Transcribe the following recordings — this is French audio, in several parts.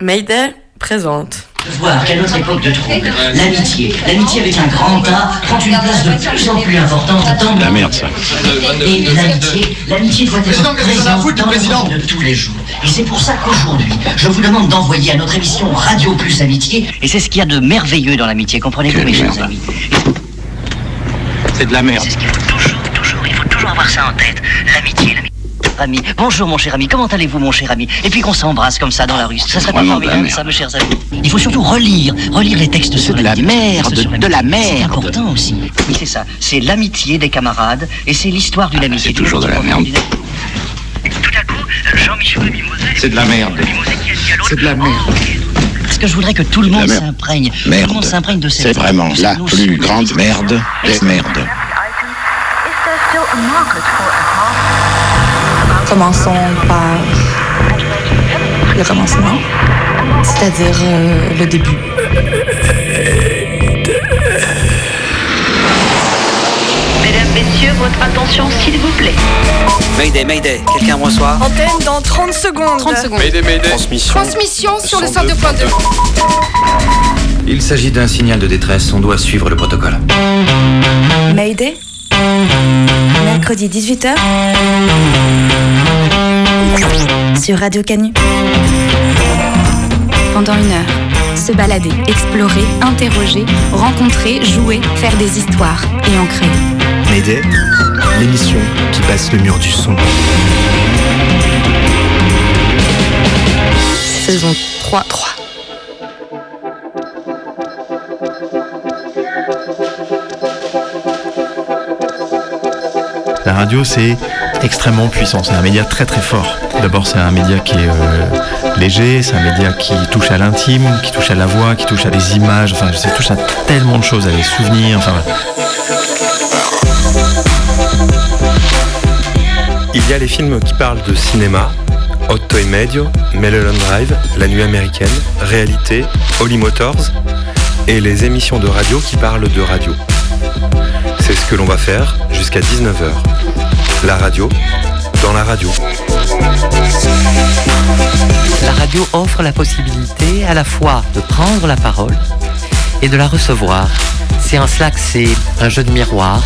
Mayday présente. Voir qu'à notre époque de trouble, l'amitié, l'amitié avec un grand A, prend une place de plus en plus importante dans La merde, ça. Et l'amitié, l'amitié doit être présente dans le monde de tous les jours. Et c'est pour ça qu'aujourd'hui, je vous demande d'envoyer à notre émission Radio Plus Amitié. Et c'est ce qu'il y a de merveilleux dans l'amitié, comprenez-vous, mes chers amis? C'est de la merde. C'est ce qu'il faut toujours, toujours, il faut toujours avoir ça en tête. L'amitié, l'amitié. Ami, bonjour mon cher ami, comment allez-vous mon cher ami? Et puis qu'on s'embrasse comme ça dans la rue, ça serait pas formidable merde. ça mes chers amis Il faut surtout relire, relire les textes sur de la merde, de la l'amitié. C'est merde. important aussi. Oui c'est ça, c'est l'amitié des camarades et c'est l'histoire d'une amitié. c'est toujours de la merde. Tout à coup, Jean-Michel Mimoset... C'est de la merde. C'est de la merde. Parce que je voudrais que tout le monde merde. s'imprègne. Tout le Merde. monde s'imprègne de cette C'est vraiment la plus de- grande merde des merdes. Commençons par le commencement, c'est-à-dire euh, le début. Mesdames, Messieurs, votre attention s'il vous plaît. Mayday, Mayday, quelqu'un me reçoit Antenne dans 30 secondes. 30 secondes. Transmission. Transmission sur le 102.2. Il s'agit d'un signal de détresse, on doit suivre le protocole. Mayday? Mercredi 18h sur Radio Canu. Pendant une heure, se balader, explorer, interroger, rencontrer, jouer, faire des histoires et en créer. Mayday, l'émission qui passe le mur du son. Saison 3. 3. Radio, c'est extrêmement puissant. C'est un média très très fort. D'abord, c'est un média qui est euh, léger, c'est un média qui touche à l'intime, qui touche à la voix, qui touche à des images, enfin, ça touche à tellement de choses, à des souvenirs. Il y a les films qui parlent de cinéma, Otto et Medio, Mulholland Drive, La Nuit américaine, Réalité, Holly Motors, et les émissions de radio qui parlent de radio. Que l'on va faire jusqu'à 19h. La radio, dans la radio. La radio offre la possibilité à la fois de prendre la parole et de la recevoir. C'est cela que c'est un jeu de miroir.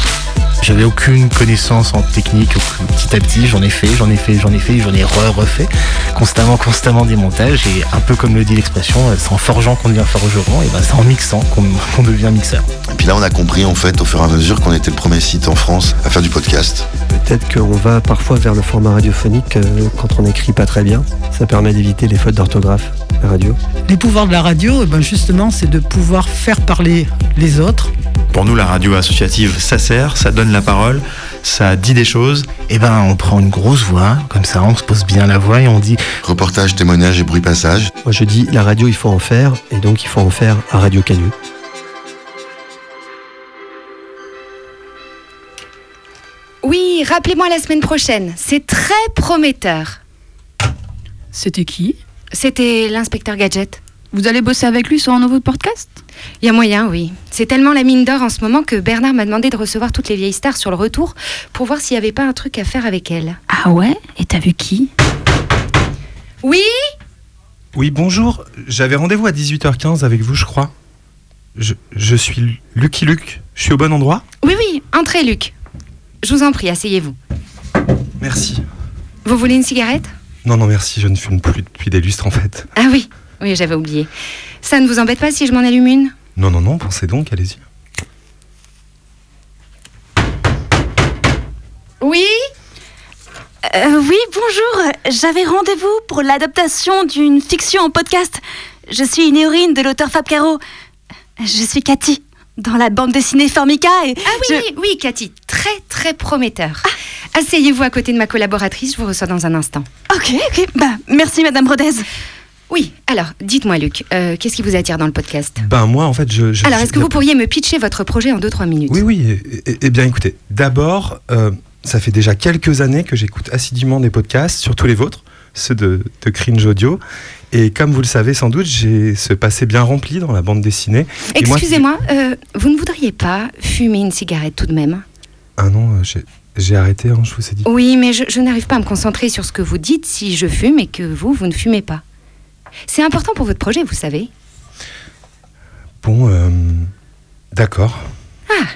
J'avais aucune connaissance en technique. Petit à petit, j'en ai fait, j'en ai fait, j'en ai fait, j'en ai re-refait. Constamment, constamment des montages. Et un peu comme le dit l'expression, euh, c'est en forgeant qu'on devient forgeron. Et ben c'est en mixant qu'on qu'on devient mixeur. Et puis là, on a compris en fait au fur et à mesure qu'on était le premier site en France à faire du podcast. Peut-être qu'on va parfois vers le format radiophonique euh, quand on n'écrit pas très bien. Ça permet d'éviter les fautes d'orthographe, la radio. Les pouvoirs de la radio, eh ben justement, c'est de pouvoir faire parler les autres. Pour nous, la radio associative, ça sert, ça donne la parole, ça dit des choses. Et ben, on prend une grosse voix, comme ça, on se pose bien la voix et on dit Reportage, témoignage et bruit passage. Moi je dis la radio il faut en faire et donc il faut en faire à Radio Canu. Oui, rappelez-moi la semaine prochaine. C'est très prometteur. C'était qui? C'était l'inspecteur Gadget. Vous allez bosser avec lui sur un nouveau podcast? Il y a moyen, oui. C'est tellement la mine d'or en ce moment que Bernard m'a demandé de recevoir toutes les vieilles stars sur le retour pour voir s'il n'y avait pas un truc à faire avec elles. Ah ouais? Et t'as vu qui? Oui? Oui, bonjour. J'avais rendez-vous à 18h15 avec vous, je crois. Je, je suis Lucky Luke. Je suis au bon endroit? Oui, oui, entrez, Luc. Je vous en prie, asseyez-vous. Merci. Vous voulez une cigarette? Non, non, merci, je ne fume plus depuis des lustres en fait. Ah oui, oui, j'avais oublié. Ça ne vous embête pas si je m'en allume une? Non, non, non, pensez donc, allez-y. Oui? Euh, oui, bonjour. J'avais rendez-vous pour l'adaptation d'une fiction en podcast. Je suis une héroïne de l'auteur Fab Caro. Je suis Cathy, dans la bande dessinée Formica et... Ah oui, oui, oui, Cathy, très, très prometteur. Asseyez-vous à côté de ma collaboratrice, je vous reçois dans un instant. Ok, ok, bah merci Madame Rodez. Oui, alors, dites-moi, Luc, euh, qu'est-ce qui vous attire dans le podcast? Ben moi, en fait, je... je Alors, est-ce que vous pourriez me pitcher votre projet en 2-3 minutes? Oui, oui. Eh bien, écoutez, d'abord, euh, ça fait déjà quelques années que j'écoute assidûment des podcasts, surtout les vôtres, ceux de, de Cringe Audio. Et comme vous le savez sans doute, j'ai ce passé bien rempli dans la bande dessinée. Excusez-moi, euh, vous ne voudriez pas fumer une cigarette tout de même? Ah non, euh, j'ai- j'ai arrêté, hein, je vous ai dit. Oui, mais je, je n'arrive pas à me concentrer sur ce que vous dites si je fume et que vous, vous ne fumez pas. C'est important pour votre projet, vous savez. Bon, euh, d'accord. Ah,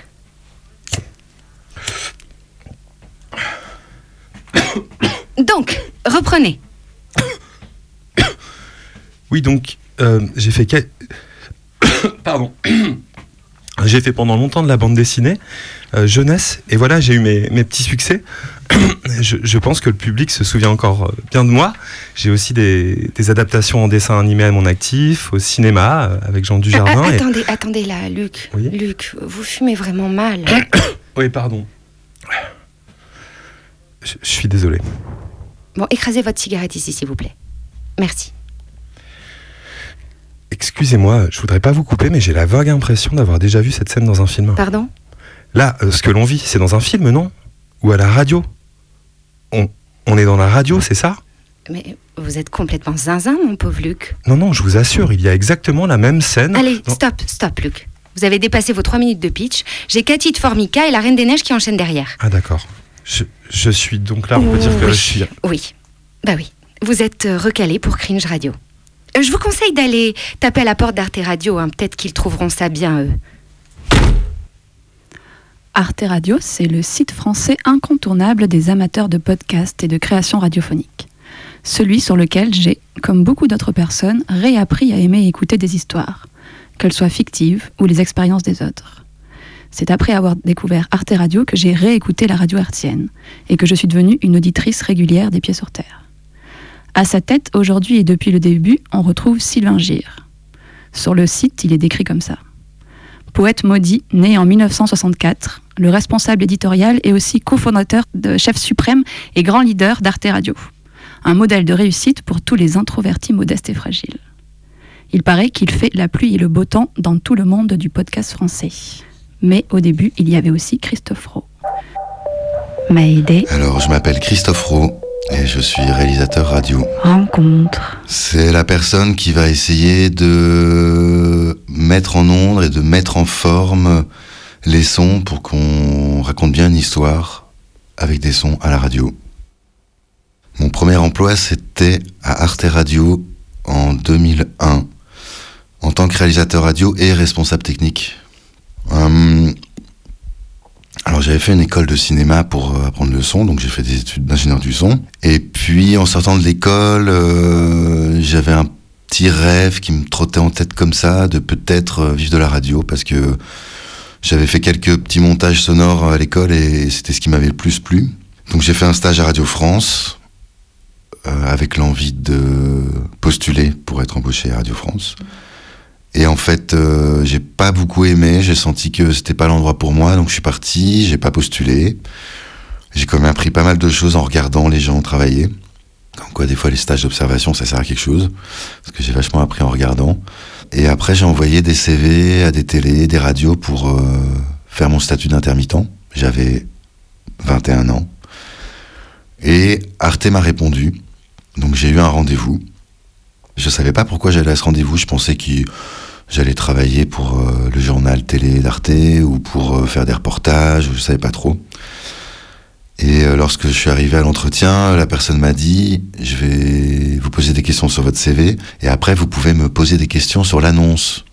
Donc, reprenez. Oui, donc, euh, j'ai fait. Pardon. j'ai fait pendant longtemps de la bande dessinée, euh, jeunesse, et voilà, j'ai eu mes, mes petits succès. je, je pense que le public se souvient encore euh, bien de moi. J'ai aussi des, des adaptations en dessin animé à mon actif, au cinéma, avec Jean Dujardin. Ah, attendez, attendez là, Luc. Luc, vous fumez vraiment mal. Oui, pardon. Je, je suis désolé. Bon, écrasez votre cigarette ici, s'il vous plaît. Merci. Excusez-moi, je voudrais pas vous couper, mais j'ai la vague impression d'avoir déjà vu cette scène dans un film. Pardon? Là, euh, ce que l'on vit, c'est dans un film, non? Ou à la radio? On, on est dans la radio, c'est ça? Mais vous êtes complètement zinzin, mon pauvre Luc. Non, non, je vous assure, il y a exactement la même scène. Allez, dans- stop, stop, Luc. Vous avez dépassé vos trois minutes de pitch. J'ai Cathy de Formica et la Reine des Neiges qui enchaînent derrière. Ah d'accord. Je, je suis donc là, on peut dire que oui. je suis... Oui. Bah oui. Vous êtes euh, recalé pour Cringe Radio. Euh, Je vous conseille d'aller taper à la porte d'Arte Radio. hein. Peut-être qu'ils trouveront ça bien, eux. Arte Radio, c'est le site français incontournable des amateurs de podcasts et de création radiophonique. Celui sur lequel j'ai, comme beaucoup d'autres personnes, réappris à aimer écouter des histoires, qu'elles soient fictives ou les expériences des autres. C'est après avoir découvert Arte Radio que j'ai réécouté la radio hertzienne et que je suis devenue une auditrice régulière des pieds sur terre. À sa tête, aujourd'hui et depuis le début, on retrouve Sylvain Gire. Sur le site, il est décrit comme ça. Poète maudit, né en 1964, le responsable éditorial et aussi cofondateur de Chef Suprême et grand leader d'Arte Radio. Un modèle de réussite pour tous les introvertis modestes et fragiles. Il paraît qu'il fait la pluie et le beau temps dans tout le monde du podcast français. Mais au début, il y avait aussi Christophe Rowe. M'a aidé. Alors, je m'appelle Christophe Rowe et je suis réalisateur radio. Rencontre. C'est la personne qui va essayer de mettre en ombre et de mettre en forme les sons pour qu'on raconte bien une histoire avec des sons à la radio. Mon premier emploi, c'était à Arte Radio en 2001, en tant que réalisateur radio et responsable technique. Hum, alors j'avais fait une école de cinéma pour euh, apprendre le son, donc j'ai fait des études d'ingénieur du son. Et puis en sortant de l'école, euh, j'avais un petit rêve qui me trottait en tête comme ça, de peut-être euh, vivre de la radio, parce que j'avais fait quelques petits montages sonores à l'école et c'était ce qui m'avait le plus plu. Donc j'ai fait un stage à Radio France, euh, avec l'envie de postuler pour être embauché à Radio France. Et en fait, euh, j'ai pas beaucoup aimé. J'ai senti que c'était pas l'endroit pour moi, donc je suis parti. J'ai pas postulé. J'ai quand même appris pas mal de choses en regardant les gens travailler. Comme quoi, des fois, les stages d'observation, ça sert à quelque chose. Parce que j'ai vachement appris en regardant. Et après, j'ai envoyé des CV à des télés, des radios pour euh, faire mon statut d'intermittent. J'avais 21 ans. Et Arte m'a répondu. Donc j'ai eu un rendez-vous. Je savais pas pourquoi j'allais à ce rendez-vous. Je pensais que j'allais travailler pour euh, le journal télé d'Arte ou pour euh, faire des reportages. Je savais pas trop. Et euh, lorsque je suis arrivé à l'entretien, la personne m'a dit Je vais vous poser des questions sur votre CV et après vous pouvez me poser des questions sur l'annonce.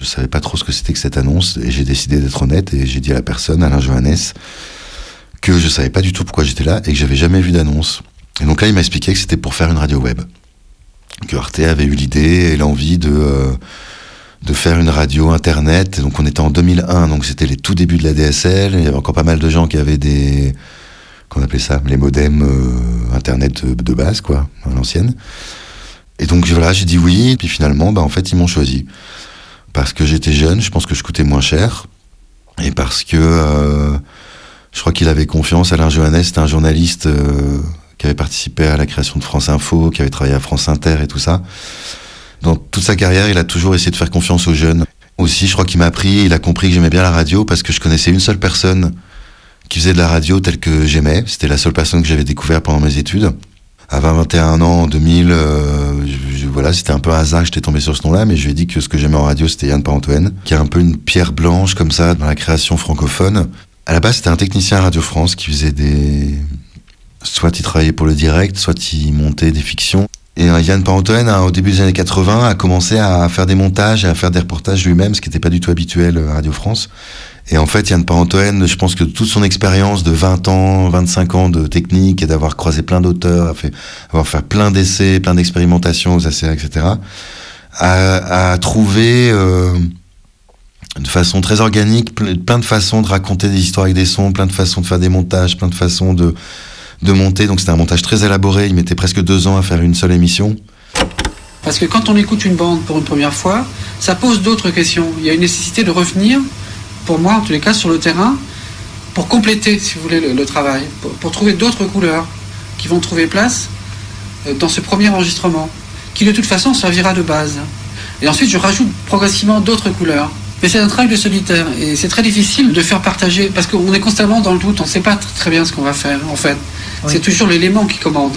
Je savais pas trop ce que c'était que cette annonce et j'ai décidé d'être honnête et j'ai dit à la personne, Alain Johannes, que je savais pas du tout pourquoi j'étais là et que j'avais jamais vu d'annonce. Et donc là, il m'a expliqué que c'était pour faire une radio web. Que Arte avait eu l'idée et l'envie de, euh, de faire une radio internet. Et donc on était en 2001, donc c'était les tout débuts de la DSL. Il y avait encore pas mal de gens qui avaient des. qu'on appelait ça Les modems euh, internet de, base, quoi, à l'ancienne. Et donc voilà, j'ai dit oui. Puis finalement, bah, en fait, ils m'ont choisi. Parce que j'étais jeune, je pense que je coûtais moins cher. Et parce que. euh, je crois qu'il avait confiance. Alain Johannes, c'était un journaliste qui avait participé à la création de France Info, qui avait travaillé à France Inter et tout ça. Dans toute sa carrière, il a toujours essayé de faire confiance aux jeunes. Aussi, je crois qu'il m'a appris, il a compris que j'aimais bien la radio parce que je connaissais une seule personne qui faisait de la radio telle que j'aimais. C'était la seule personne que j'avais découvert pendant mes études. À 21 ans, en 2000, euh, voilà, c'était un peu un hasard que j'étais tombé sur ce nom-là, mais je lui ai dit que ce que j'aimais en radio, c'était Yann Parentoine, qui a un peu une pierre blanche comme ça dans la création francophone. À la base, c'était un technicien à Radio France qui faisait des... Soit il travaillait pour le direct, soit il montait des fictions. Et euh, Yann Parantoen, hein, au début des années 80, a commencé à faire des montages et à faire des reportages lui-même, ce qui n'était pas du tout habituel à Radio France. Et en fait, Yann Parantoen, je pense que toute son expérience de 20 ans, 25 ans de technique et d'avoir croisé plein d'auteurs, avoir fait plein d'essais, plein d'expérimentations aux ACA, etc., a, a trouvé euh, de façon très organique plein de façons de raconter des histoires avec des sons, plein de façons de faire des montages, plein de façons de, de monter. Donc c'était un montage très élaboré. Il mettait presque deux ans à faire une seule émission. Parce que quand on écoute une bande pour une première fois, ça pose d'autres questions. Il y a une nécessité de revenir pour moi, en tous les cas, sur le terrain, pour compléter, si vous voulez, le, travail, pour, trouver d'autres couleurs qui vont trouver place euh, dans ce premier enregistrement, qui de toute façon servira de base. Et ensuite, je rajoute progressivement d'autres couleurs. Mais c'est un travail de solitaire et c'est très difficile de faire partager parce qu'on est constamment dans le doute, on ne sait pas très bien ce qu'on va faire en fait. C'est toujours l'élément qui commande.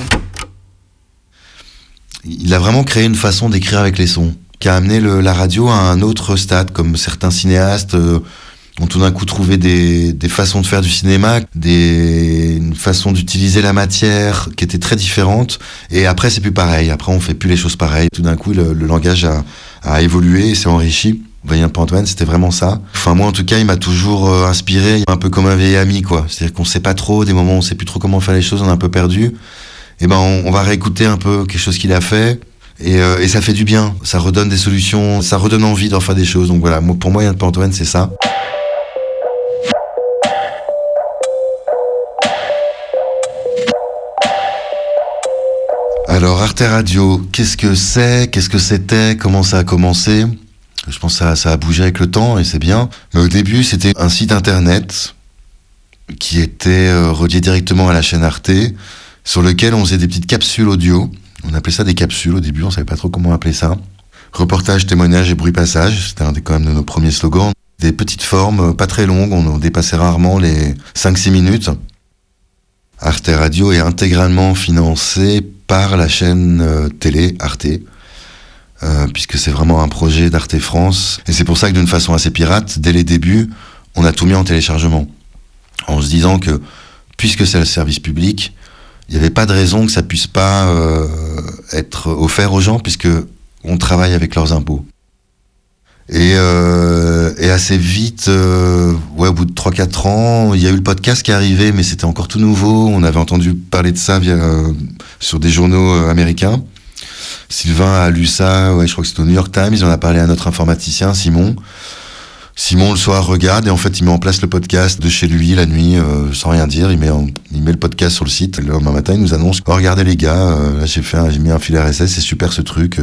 Il a vraiment créé une façon d'écrire avec les sons qui a amené la radio à un autre stade, comme certains cinéastes euh, ont tout d'un coup trouvé des, des, façons de faire du cinéma, des une façon d'utiliser la matière qui était très différente. Et après, c'est plus pareil. Après, on fait plus les choses pareilles. Tout d'un coup, le, langage a, a évolué et s'est enrichi. Voyez un Antoine, c'était vraiment ça. Enfin, moi, en tout cas, il m'a toujours euh, inspiré, un peu comme un vieil ami, quoi. C'est-à-dire qu'on sait pas trop, des moments où on sait plus trop comment faire les choses, on est un peu perdu. Et eh ben, on, va réécouter un peu quelque chose qu'il a fait. Et, euh, et, ça fait du bien, ça redonne des solutions, ça redonne envie d'en faire des choses. Donc voilà, pour moi, Yann Antoine, c'est ça. Alors Arte Radio, qu'est-ce que c'est? Qu'est-ce que c'était? Comment ça a commencé? Je pense que ça, a bougé avec le temps et c'est bien. Mais au début, c'était un site internet qui était euh, relié directement à la chaîne Arte, sur lequel on faisait des petites capsules audio. On appelait ça des capsules au début, on savait pas trop comment appeler ça. Reportage, témoignage et bruit passage, c'était un quand même de nos premiers slogans. Des petites formes, euh, pas très longues, on dépassait rarement les 5-6 minutes. Arte Radio est intégralement financé par la chaîne euh, télé Arte, euh, puisque c'est vraiment un projet d'Arte France. Et c'est pour ça que d'une façon assez pirate, dès les débuts, on a tout mis en téléchargement, en se disant que puisque c'est le service public, il n'y avait pas de raison que ça puisse pas euh, être offert aux gens, puisque on travaille avec leurs impôts. Et, euh, et assez vite, euh, ouais, au bout de 3-4 ans, il y a eu le podcast qui est arrivé, mais c'était encore tout nouveau. On avait entendu parler de ça via, euh, sur des journaux euh, américains. Sylvain a lu ça, ouais, je crois que c'était au New York Times. Il en a parlé à notre informaticien, Simon. Simon, le soir, regarde et en fait, il met en place le podcast de chez lui la nuit, euh, sans rien dire. Il met, il met le podcast sur le site. Le lendemain matin, il nous annonce oh, regardez les gars, là, j'ai fait, j'ai mis un fil RSS, c'est super ce truc.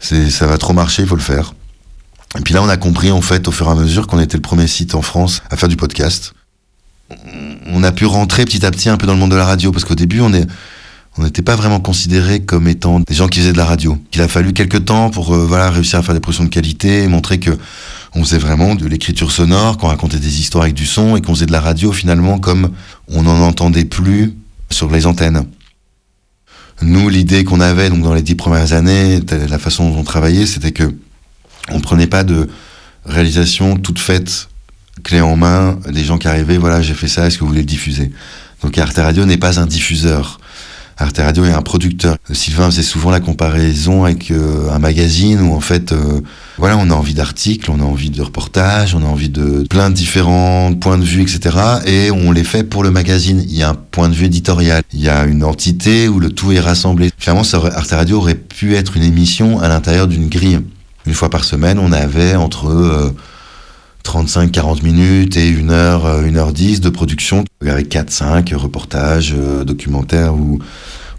c'est, ça va trop marcher, il faut le faire. Et puis là, on a compris, en fait, au fur et à mesure qu'on était le premier site en France à faire du podcast. On a pu rentrer petit à petit un peu dans le monde de la radio, parce qu'au début, on est, on n'était pas vraiment considérés comme étant des gens qui faisaient de la radio. Il a fallu quelques temps pour euh, réussir à faire des productions de qualité et montrer que on faisait vraiment de l'écriture sonore, qu'on racontait des histoires avec du son et qu'on faisait de la radio finalement comme on n'en entendait plus sur les antennes. Nous, l'idée qu'on avait dans les dix premières années, la façon dont on travaillait, c'était que on prenait pas de réalisation toute faite, clé en main, des gens qui arrivaient, voilà, j'ai fait ça, est-ce que vous voulez le diffuser? Donc Arte Radio n'est pas un diffuseur. Arte Radio est un producteur. Sylvain faisait souvent la comparaison avec euh, un magazine où en fait, euh, voilà, on a envie d'articles, on a envie de reportages, on a envie de plein de différents points de vue, etc. Et on les fait pour le magazine. Il y a un point de vue éditorial, il y a une entité où le tout est rassemblé. Finalement, Arte Radio aurait pu être une émission à l'intérieur d'une grille. Une fois par semaine, on avait entre 35-40 euh, minutes et 1 heure, 1 heure 10 de production avec 4-5 reportages, euh, documentaires ou,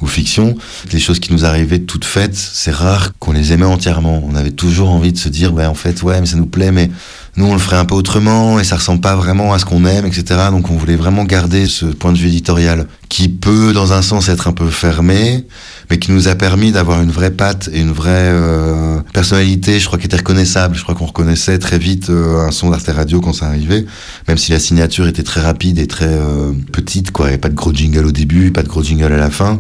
ou fiction. Les choses qui nous arrivaient toutes faites, c'est rare qu'on les aimait entièrement. On avait toujours envie de se dire, ben en fait, ouais, mais ça nous plaît, mais nous on le ferait un peu autrement et ça ressemble pas vraiment à ce qu'on aime, etc. Donc on voulait vraiment garder ce point de vue éditorial qui peut, dans un sens, être un peu fermé, mais qui nous a permis d'avoir une vraie patte et une vraie euh, personnalité, je crois, qui était reconnaissable. Je crois qu'on reconnaissait très vite euh, un son d'Arte Radio quand ça arrivait, même si la signature était très rapide et très euh, petite, quoi. Il n'y avait pas de gros jingle au début, pas de gros jingle à la fin.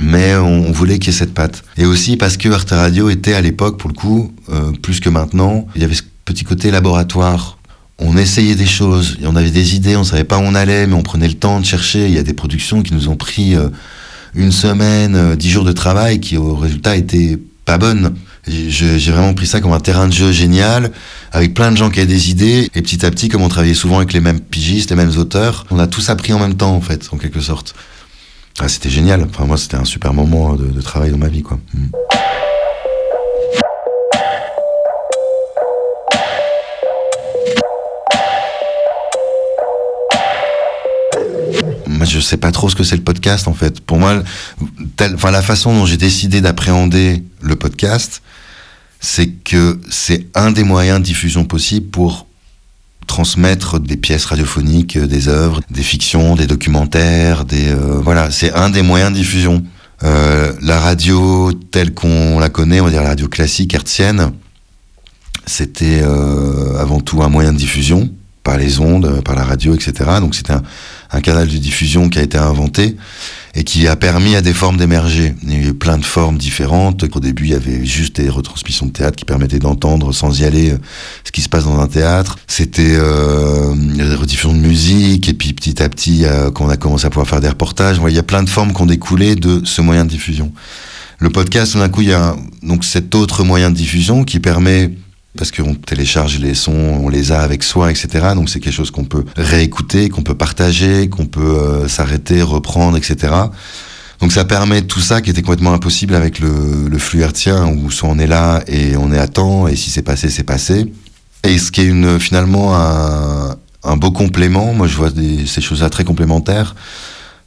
Mais on, voulait qu'il y ait cette patte. Et aussi parce que Arte Radio était à l'époque, pour le coup, plus que maintenant, il y avait ce petit côté laboratoire on essayait des choses, on avait des idées, on savait pas où on allait, mais on prenait le temps de chercher. Il y a des productions qui nous ont pris une semaine, euh, dix jours de travail qui au résultat étaient pas bonnes. J'ai vraiment pris ça comme un terrain de jeu génial, avec plein de gens qui avaient des idées, et petit à petit, comme on travaillait souvent avec les mêmes pigistes, les mêmes auteurs, on a tous appris en même temps, en fait, en quelque sorte. Ah, c'était génial. Enfin, moi, c'était un super moment de, de travail dans ma vie, quoi. Mm. Moi, je sais pas trop ce que c'est le podcast, en fait. Pour moi, tel- enfin, la façon dont j'ai décidé d'appréhender le podcast, c'est que c'est un des moyens de diffusion possibles pour transmettre des pièces radiophoniques, euh, des œuvres, des fictions, des documentaires, des euh, voilà, c'est un des moyens de diffusion. Euh, la radio telle qu'on la connaît, on va dire la radio classique hertzienne, c'était avant tout un moyen de diffusion par les ondes, par la radio, etc. Donc c'était un, un canal de diffusion qui a été inventé et qui a permis à des formes d'émerger. Il y a eu plein de formes différentes. Au début, il y avait juste des retransmissions de théâtre qui permettaient d'entendre sans y aller euh, ce qui se passe dans un théâtre. C'était euh, des rediffusions de musique et puis petit à petit, euh, quand on a commencé à pouvoir faire des reportages, il y a plein de formes qui ont découlé de ce moyen de diffusion. Le podcast, d'un coup, il y a donc cet autre moyen de diffusion qui permet parce qu'on télécharge les sons, on les a avec soi, etc. Donc c'est quelque chose qu'on peut réécouter, qu'on peut partager, qu'on peut euh, s'arrêter, reprendre, etc. Donc ça permet tout ça qui était complètement impossible avec le, le flux hertzien où soit on est là et on est à temps et si c'est passé, c'est passé. Et ce qui est une, finalement un, un beau complément, moi je vois des, ces choses-là très complémentaires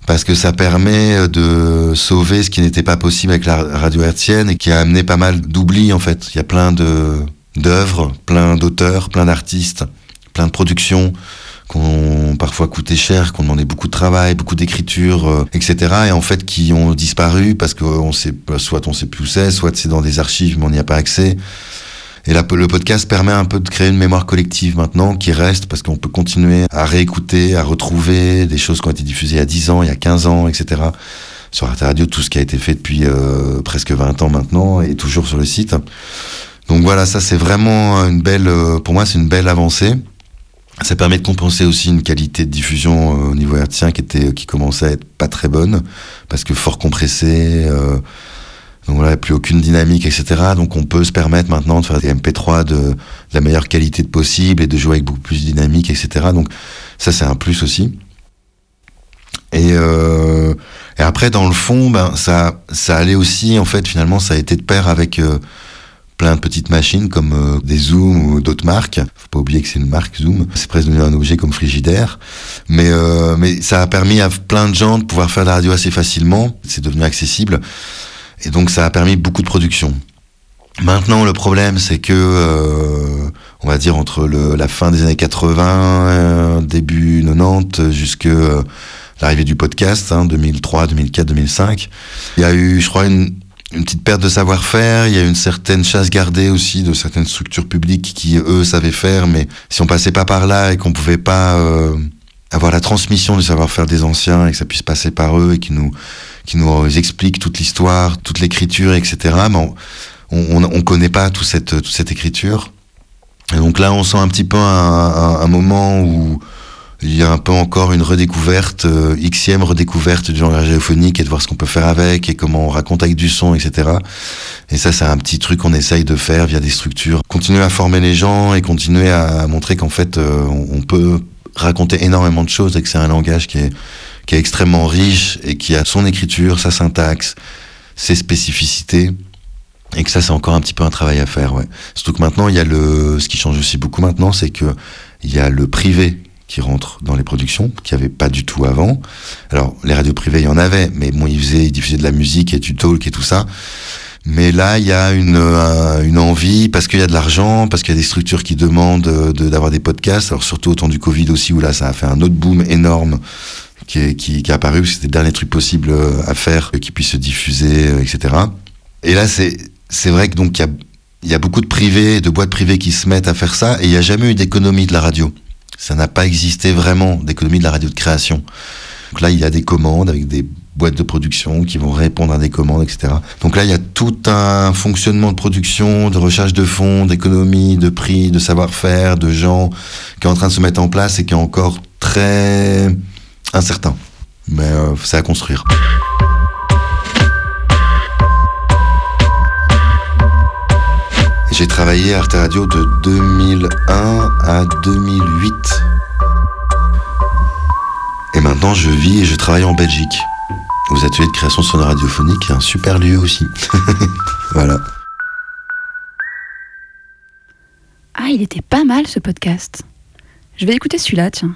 parce que ça permet de sauver ce qui n'était pas possible avec la radio hertzienne et qui a amené pas mal d'oubli en fait. Il y a plein de d'œuvres, plein d'auteurs, plein d'artistes, plein de productions qui ont parfois coûté cher, qui ont demandé beaucoup de travail, beaucoup d'écriture, euh, etc. Et en fait qui ont disparu parce que on sait, soit on sait plus où c'est, soit c'est dans des archives mais on n'y a pas accès. Et le podcast permet un peu de créer une mémoire collective maintenant qui reste parce qu'on peut continuer à réécouter, à retrouver des choses qui ont été diffusées il y a 10 ans, il y a 15 ans, etc. Sur Arte Radio, tout ce qui a été fait depuis euh, presque 20 ans maintenant et toujours sur le site. Donc voilà, ça c'est vraiment une belle, euh, pour moi c'est une belle avancée. Ça permet de compenser aussi une qualité de diffusion euh, au niveau hertzien qui était, qui commençait à être pas très bonne parce que fort compressé. euh, donc voilà, plus aucune dynamique, etc. Donc on peut se permettre maintenant de faire des MP3 de, de la meilleure qualité possible et de jouer avec beaucoup plus de dynamique, etc. Donc ça c'est un plus aussi. Et, euh, et après dans le fond, ben ça, ça allait aussi en fait finalement ça a été de pair avec euh, plein de petites machines comme euh, des Zoom ou d'autres marques. Faut pas oublier que c'est une marque Zoom. C'est presque devenu un objet comme frigidaire. Mais, euh, mais ça a permis à plein de gens de pouvoir faire de la radio assez facilement. C'est devenu accessible. Et donc ça a permis beaucoup de production. Maintenant, le problème, c'est que, euh, on va dire, entre le, la fin des années 80, euh, début 90, jusque euh, l'arrivée du podcast, hein, 2003, 2004, 2005, il y a eu, je crois, une, une petite perte de savoir-faire, il y a une certaine chasse gardée aussi de certaines structures publiques qui, eux, savaient faire, mais si on passait pas par là et qu'on pouvait pas euh, avoir la transmission du savoir-faire des anciens et que ça puisse passer par eux et qui nous, qui nous expliquent toute l'histoire, toute l'écriture, etc., mais on, on, on connaît pas toute cette, toute cette écriture. Et donc là, on sent un petit peu un, un, un moment où il y a un peu encore une redécouverte, euh, xème redécouverte du langage radiophonique et de voir ce qu'on peut faire avec et comment on raconte avec du son, etc. Et ça, c'est un petit truc qu'on essaye de faire via des structures. Continuer à former les gens et continuer à montrer qu'en fait, euh, on peut raconter énormément de choses et que c'est un langage qui est, qui est extrêmement riche et qui a son écriture, sa syntaxe, ses spécificités. Et que ça, c'est encore un petit peu un travail à faire, ouais. Surtout que maintenant, il y a le, ce qui change aussi beaucoup maintenant, c'est que il y a le privé qui rentre dans les productions, qu'il n'y avait pas du tout avant. Alors, les radios privées, il y en avait, mais bon, ils faisaient, ils diffusaient de la musique et du talk et tout ça. Mais là, il y a une, euh, une envie, parce qu'il y a de l'argent, parce qu'il y a des structures qui demandent de, d'avoir des podcasts. Alors, surtout au temps du Covid aussi, où là, ça a fait un autre boom énorme qui est, qui, qui est apparu, c'était le dernier truc possible euh, à faire, qui puisse se diffuser, euh, etc. Et là, c'est, c'est vrai que donc, il y a, y a beaucoup de privés, de boîtes privées qui se mettent à faire ça, et il n'y a jamais eu d'économie de la radio. Ça n'a pas existé vraiment d'économie de la radio de création. Donc là, il y a des commandes avec des boîtes de production qui vont répondre à des commandes, etc. Donc là, il y a tout un fonctionnement de production, de recherche de fonds, d'économie, de prix, de savoir-faire, de gens qui est en train de se mettre en place et qui est encore très incertain. Mais euh, c'est à construire. Travaillé à Arte Radio de 2001 à 2008. Et maintenant, je vis et je travaille en Belgique, aux ateliers de création sonore radiophonique, un super lieu aussi. voilà. Ah, il était pas mal ce podcast. Je vais écouter celui-là, tiens.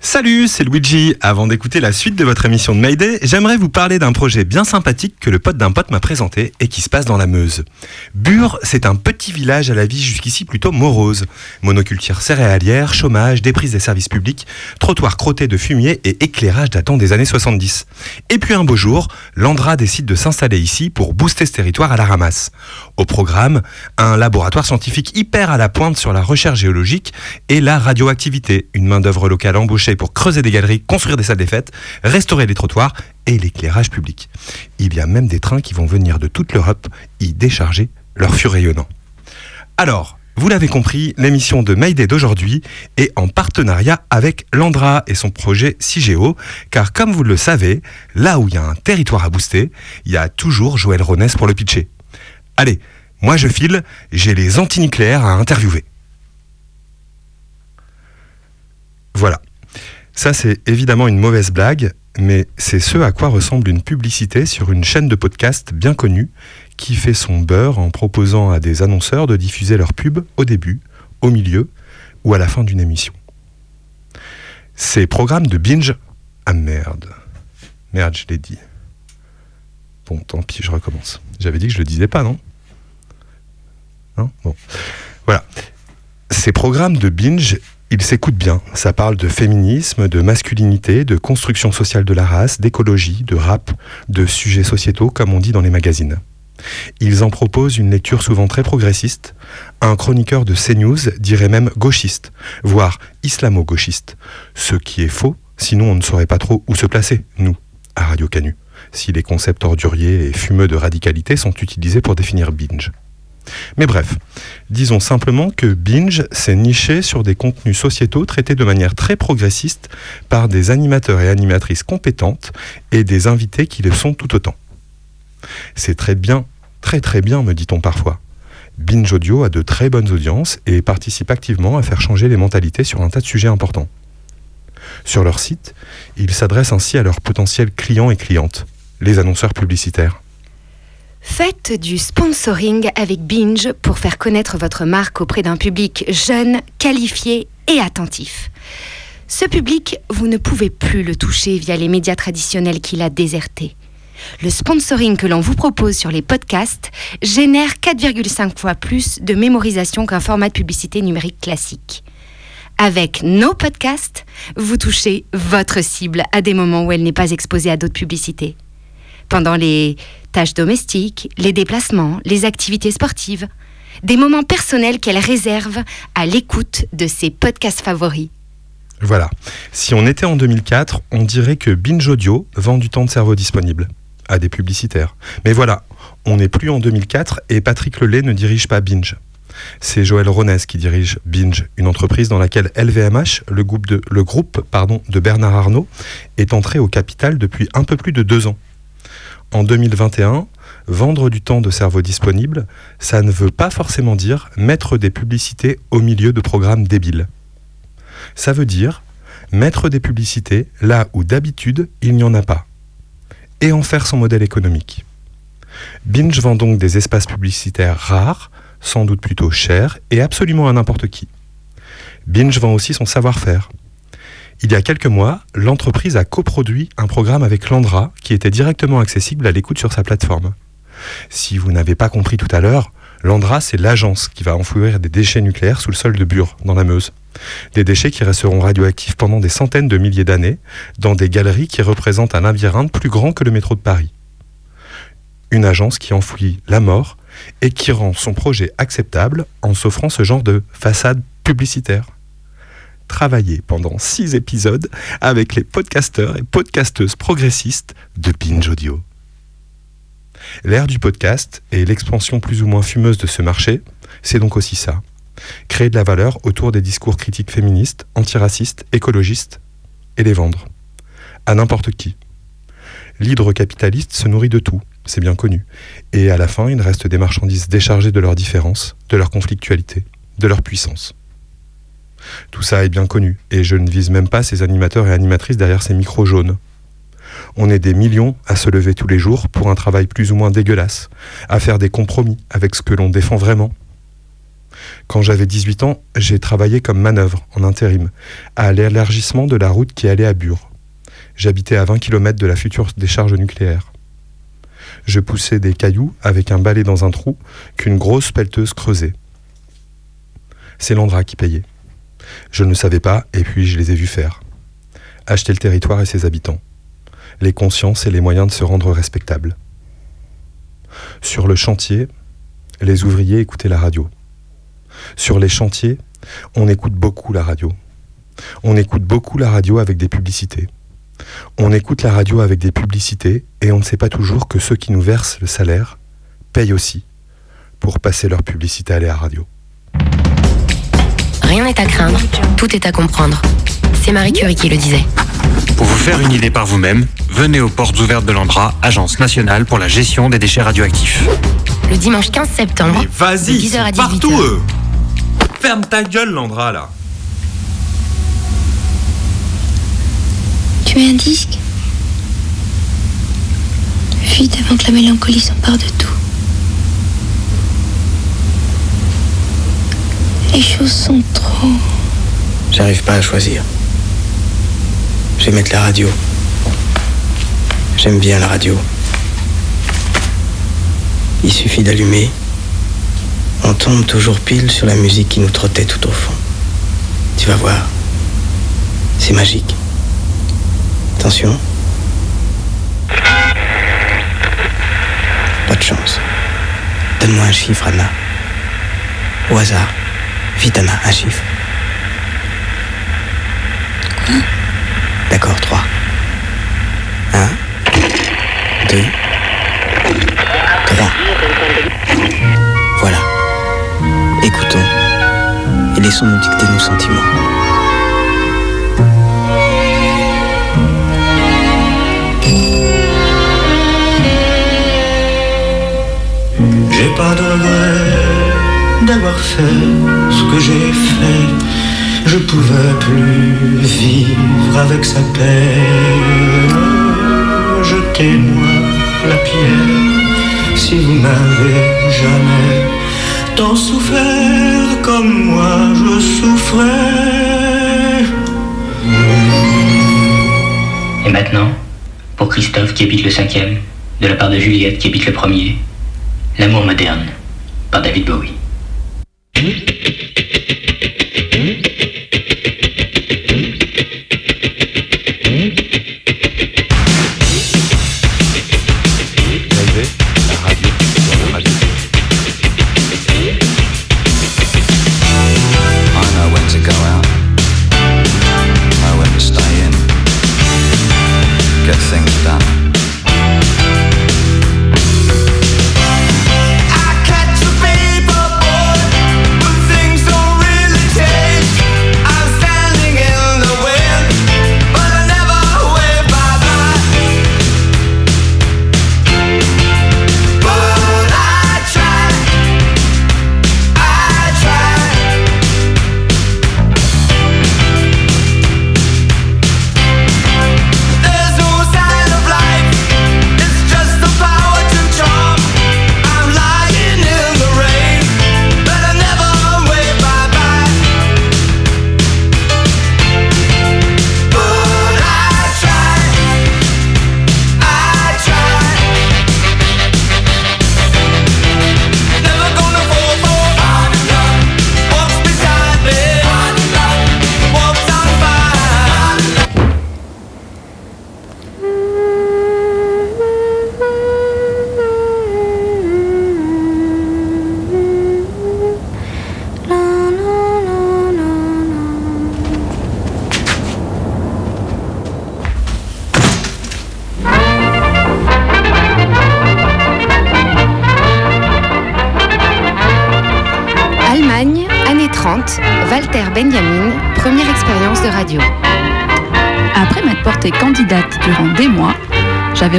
Salut, c'est Luigi. Avant d'écouter la suite de votre émission de Mayday, j'aimerais vous parler d'un projet bien sympathique que le pote d'un pote m'a présenté et qui se passe dans la Meuse. Bure, c'est un petit village à la vie jusqu'ici plutôt morose. Monoculture céréalière, chômage, déprise des services publics, trottoirs crottés de fumier et éclairage datant des années 70. Et puis un beau jour, Landra décide de s'installer ici pour booster ce territoire à la ramasse. Au programme, un laboratoire scientifique hyper à la pointe sur la recherche géologique et la radioactivité, une main-d'œuvre locale embauchée pour creuser des galeries, construire des salles des fêtes, restaurer les trottoirs et l'éclairage public. Il y a même des trains qui vont venir de toute l'Europe y décharger leur fût rayonnant. Alors, vous l'avez compris, l'émission de Mayday d'aujourd'hui est en partenariat avec Landra et son projet CIGEO, car comme vous le savez, là où il y a un territoire à booster, il y a toujours Joël Ronès pour le pitcher. Allez, moi je file, j'ai les antinucléaires à interviewer. Voilà. Ça, c'est évidemment une mauvaise blague, mais c'est ce à quoi ressemble une publicité sur une chaîne de podcast bien connue qui fait son beurre en proposant à des annonceurs de diffuser leur pub au début, au milieu ou à la fin d'une émission. Ces programmes de binge. Ah merde. Merde, je l'ai dit. Bon, tant pis, je recommence. J'avais dit que je le disais pas, non? Non? Bon. Voilà. Ces programmes de binge, ils s'écoutent bien. Ça parle de féminisme, de masculinité, de construction sociale de la race, d'écologie, de rap, de sujets sociétaux, comme on dit dans les magazines. Ils en proposent une lecture souvent très progressiste. Un chroniqueur de CNews dirait même gauchiste, voire islamo-gauchiste. Ce qui est faux, sinon on ne saurait pas trop où se placer, nous, à Radio Canu, si les concepts orduriers et fumeux de radicalité sont utilisés pour définir binge. Mais bref, disons simplement que Binge s'est niché sur des contenus sociétaux traités de manière très progressiste par des animateurs et animatrices compétentes et des invités qui le sont tout autant. C'est très bien, très très bien, me dit-on parfois. Binge Audio a de très bonnes audiences et participe activement à faire changer les mentalités sur un tas de sujets importants. Sur leur site, ils s'adressent ainsi à leurs potentiels clients et clientes, les annonceurs publicitaires. Faites du sponsoring avec Binge pour faire connaître votre marque auprès d'un public jeune, qualifié et attentif. Ce public, vous ne pouvez plus le toucher via les médias traditionnels qu'il a désertés. Le sponsoring que l'on vous propose sur les podcasts génère 4,5 fois plus de mémorisation qu'un format de publicité numérique classique. Avec nos podcasts, vous touchez votre cible à des moments où elle n'est pas exposée à d'autres publicités. Pendant les tâches domestiques, les déplacements, les activités sportives, des moments personnels qu'elle réserve à l'écoute de ses podcasts favoris. Voilà. Si on était en 2004, on dirait que Binge Audio vend du temps de cerveau disponible à des publicitaires. Mais voilà, on n'est plus en 2004 et Patrick Lelay ne dirige pas Binge. C'est Joël Ronès qui dirige Binge, une entreprise dans laquelle LVMH, le groupe, de, de Bernard Arnault, est entré au capital depuis un peu plus de deux ans. En 2021, vendre du temps de cerveau disponible, ça ne veut pas forcément dire mettre des publicités au milieu de programmes débiles. Ça veut dire mettre des publicités là où d'habitude il n'y en a pas, et en faire son modèle économique. Binge vend donc des espaces publicitaires rares, sans doute plutôt chers, et absolument à n'importe qui. Binge vend aussi son savoir-faire. Il y a quelques mois, l'entreprise a coproduit un programme avec Landra qui était directement accessible à l'écoute sur sa plateforme. Si vous n'avez pas compris tout à l'heure, Landra, c'est l'agence qui va enfouir des déchets nucléaires sous le sol de Bure, dans la Meuse. Des déchets qui resteront radioactifs pendant des centaines de milliers d'années, dans des galeries qui représentent un labyrinthe plus grand que le métro de Paris. Une agence qui enfouit la mort et qui rend son projet acceptable en s'offrant ce genre de façade publicitaire travaillé pendant six épisodes avec les podcasteurs et podcasteuses progressistes de Binge Audio. L'ère du podcast et l'expansion plus ou moins fumeuse de ce marché, c'est donc aussi ça. Créer de la valeur autour des discours critiques féministes, antiracistes, écologistes, et les vendre. À n'importe qui. L'hydre capitaliste se nourrit de tout, c'est bien connu. Et à la fin, il reste des marchandises déchargées de leurs différences, de leur conflictualité, de leur puissance. Tout ça est bien connu, et je ne vise même pas ces animateurs et animatrices derrière ces micros jaunes. On est des millions à se lever tous les jours pour un travail plus ou moins dégueulasse, à faire des compromis avec ce que l'on défend vraiment. Quand j'avais 18 ans, j'ai travaillé comme manœuvre, en intérim, à l'élargissement de la route qui allait à Bure. J'habitais à 20 km de la future décharge nucléaire. Je poussais des cailloux avec un balai dans un trou qu'une grosse pelleteuse creusait. C'est Landra qui payait. Je ne le savais pas, et puis je les ai vus faire. Acheter le territoire et ses habitants. Les consciences et les moyens de se rendre respectables. Sur le chantier, les ouvriers écoutaient la radio. Sur les chantiers, on écoute beaucoup la radio. On écoute beaucoup la radio avec des publicités. On écoute la radio avec des publicités et on ne sait pas toujours que ceux qui nous versent le salaire payent aussi pour passer leur publicité à la radio. Rien n'est à craindre, tout est à comprendre. C'est Marie Curie qui le disait. Pour vous faire une idée par vous-même, venez aux portes ouvertes de l'Andra, agence nationale pour la gestion des déchets radioactifs. Le dimanche 15 septembre, Vas-y, de ils 10h à sont 18h. partout eux Ferme ta gueule, Landra, là Tu es un disque? Vite avant que la mélancolie s'empare de tout. Les choses sont trop. J'arrive pas à choisir. Je vais mettre la radio. J'aime bien la radio. Il suffit d'allumer. On tombe toujours pile sur la musique qui nous trottait tout au fond. Tu vas voir. C'est magique. Attention. Pas de chance. Donne-moi un chiffre, Anna. Au hasard. Vite, un chiffre. D'accord, trois. Un, deux, trois. Voilà. Écoutons et laissons-nous dicter nos sentiments. J'ai pas de d'avoir fait ce que j'ai fait. Je pouvais plus vivre avec sa peine. Jetez-moi la pierre si vous n'avez jamais tant souffert comme moi je souffrais. Et maintenant, pour Christophe qui habite le cinquième, de la part de Juliette qui habite le premier, L'amour moderne, par David Bowie.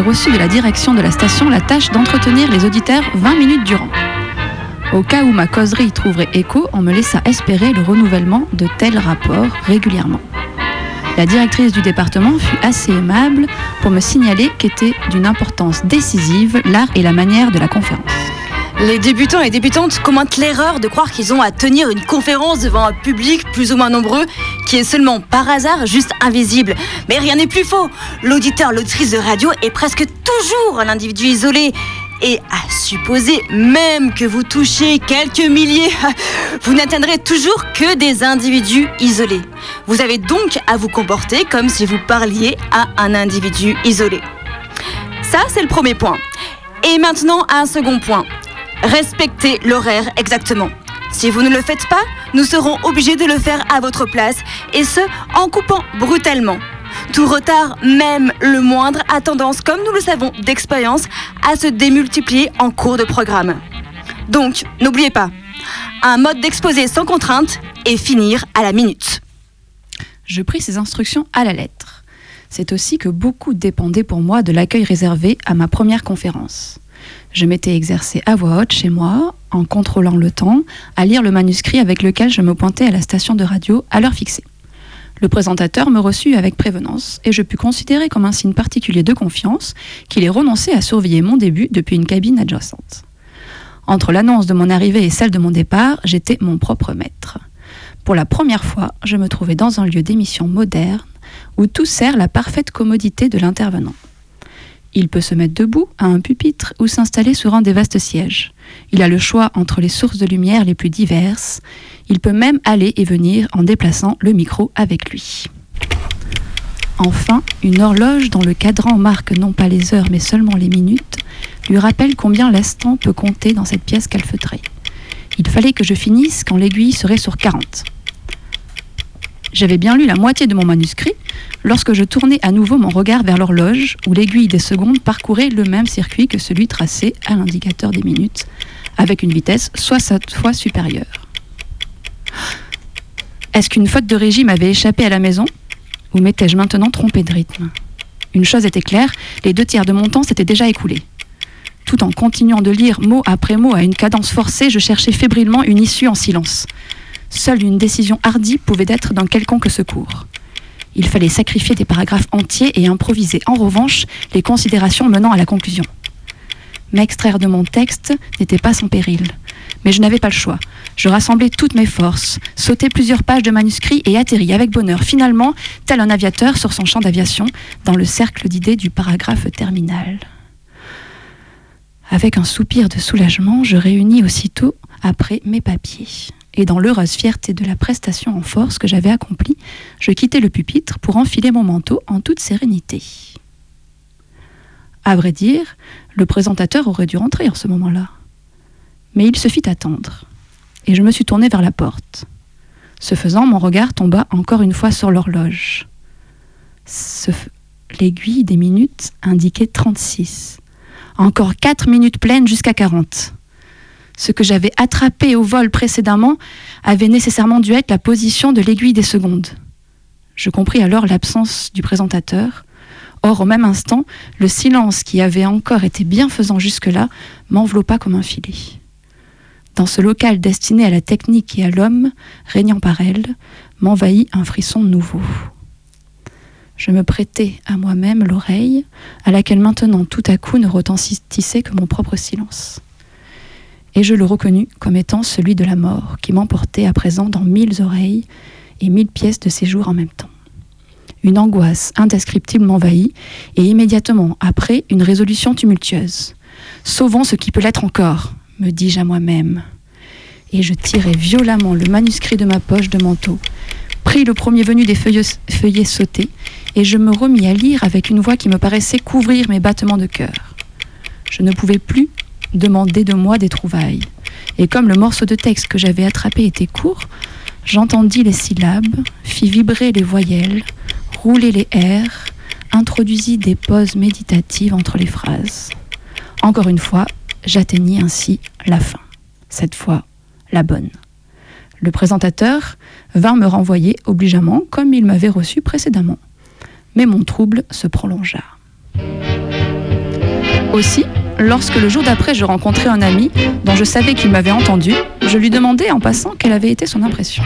Reçu de la direction de la station la tâche d'entretenir les auditeurs 20 minutes durant. Au cas où ma causerie y trouverait écho, on me laissa espérer le renouvellement de tels rapports régulièrement. La directrice du département fut assez aimable pour me signaler qu'était d'une importance décisive l'art et la manière de la conférence. Les débutants et débutantes commentent l'erreur de croire qu'ils ont à tenir une conférence devant un public plus ou moins nombreux qui est seulement par hasard juste invisible. Mais rien n'est plus faux. L'auditeur, l'autrice de radio est presque toujours un individu isolé. Et à supposer même que vous touchiez quelques milliers, vous n'atteindrez toujours que des individus isolés. Vous avez donc à vous comporter comme si vous parliez à un individu isolé. Ça, c'est le premier point. Et maintenant, un second point. Respectez l'horaire exactement. Si vous ne le faites pas, nous serons obligés de le faire à votre place, et ce, en coupant brutalement. Tout retard, même le moindre, a tendance, comme nous le savons d'expérience, à se démultiplier en cours de programme. Donc, n'oubliez pas, un mode d'exposé sans contrainte et finir à la minute. Je pris ces instructions à la lettre. C'est aussi que beaucoup dépendait pour moi de l'accueil réservé à ma première conférence. Je m'étais exercée à voix haute chez moi, en contrôlant le temps, à lire le manuscrit avec lequel je me pointais à la station de radio à l'heure fixée. Le présentateur me reçut avec prévenance et je pus considérer comme un signe particulier de confiance qu'il ait renoncé à surveiller mon début depuis une cabine adjacente. Entre l'annonce de mon arrivée et celle de mon départ, j'étais mon propre maître. Pour la première fois, je me trouvais dans un lieu d'émission moderne où tout sert la parfaite commodité de l'intervenant. Il peut se mettre debout à un pupitre ou s'installer sur un des vastes sièges. Il a le choix entre les sources de lumière les plus diverses. Il peut même aller et venir en déplaçant le micro avec lui. Enfin, une horloge dont le cadran marque non pas les heures mais seulement les minutes lui rappelle combien l'instant peut compter dans cette pièce calfeutrée. Il fallait que je finisse quand l'aiguille serait sur 40. J'avais bien lu la moitié de mon manuscrit lorsque je tournais à nouveau mon regard vers l'horloge où l'aiguille des secondes parcourait le même circuit que celui tracé à l'indicateur des minutes, avec une vitesse 60 fois supérieure. Est-ce qu'une faute de régime m'avait échappé à la maison? Ou m'étais-je maintenant trompé de rythme? Une chose était claire, les deux tiers de mon temps s'étaient déjà écoulés. Tout en continuant de lire mot après mot à une cadence forcée, je cherchais fébrilement une issue en silence. Seule une décision hardie pouvait être d'un quelconque secours. Il fallait sacrifier des paragraphes entiers et improviser en revanche les considérations menant à la conclusion. M'extraire de mon texte n'était pas sans péril, mais je n'avais pas le choix. Je rassemblais toutes mes forces, sautais plusieurs pages de manuscrits et atterris avec bonheur, finalement, tel un aviateur sur son champ d'aviation, dans le cercle d'idées du paragraphe terminal. Avec un soupir de soulagement, je réunis aussitôt après mes papiers et dans l'heureuse fierté de la prestation en force que j'avais accomplie, je quittai le pupitre pour enfiler mon manteau en toute sérénité. À vrai dire, le présentateur aurait dû rentrer en ce moment-là. Mais il se fit attendre, et je me suis tournée vers la porte. Ce faisant, mon regard tomba encore une fois sur l'horloge. L'aiguille des minutes indiquait 36. Encore 4 minutes pleines jusqu'à 40 ce que j'avais attrapé au vol précédemment avait nécessairement dû être la position de l'aiguille des secondes. Je compris alors l'absence du présentateur. Or, au même instant, le silence qui avait encore été bienfaisant jusque-là m'enveloppa comme un filet. Dans ce local destiné à la technique et à l'homme, régnant par elle, m'envahit un frisson nouveau. Je me prêtais à moi-même l'oreille, à laquelle maintenant tout à coup ne retentissait que mon propre silence et je le reconnus comme étant celui de la mort, qui m'emportait à présent dans mille oreilles et mille pièces de séjour en même temps. Une angoisse indescriptible m'envahit, et immédiatement après, une résolution tumultueuse. Sauvons ce qui peut l'être encore, me dis-je à moi-même. Et je tirai violemment le manuscrit de ma poche de manteau, pris le premier venu des feuillets sautés, et je me remis à lire avec une voix qui me paraissait couvrir mes battements de cœur. Je ne pouvais plus demander de moi des trouvailles. Et comme le morceau de texte que j'avais attrapé était court, j'entendis les syllabes, fis vibrer les voyelles, rouler les airs, introduisis des pauses méditatives entre les phrases. Encore une fois, j'atteignis ainsi la fin. Cette fois, la bonne. Le présentateur vint me renvoyer obligeamment comme il m'avait reçu précédemment. Mais mon trouble se prolongea. Aussi, lorsque le jour d'après je rencontrais un ami dont je savais qu'il m'avait entendu, je lui demandais en passant quelle avait été son impression.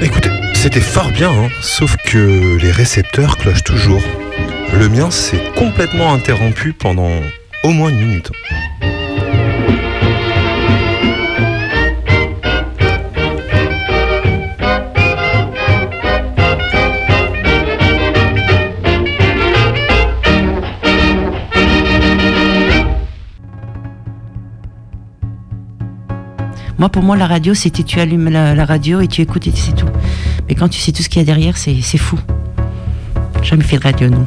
Écoutez, c'était fort bien, hein, sauf que les récepteurs clochent toujours. Le mien s'est complètement interrompu pendant au moins une minute. Moi, pour moi, la radio, c'était tu allumes la, radio et tu écoutes et c'est tout. Mais quand tu sais tout ce qu'il y a derrière, c'est fou. Jamais fait de radio, non.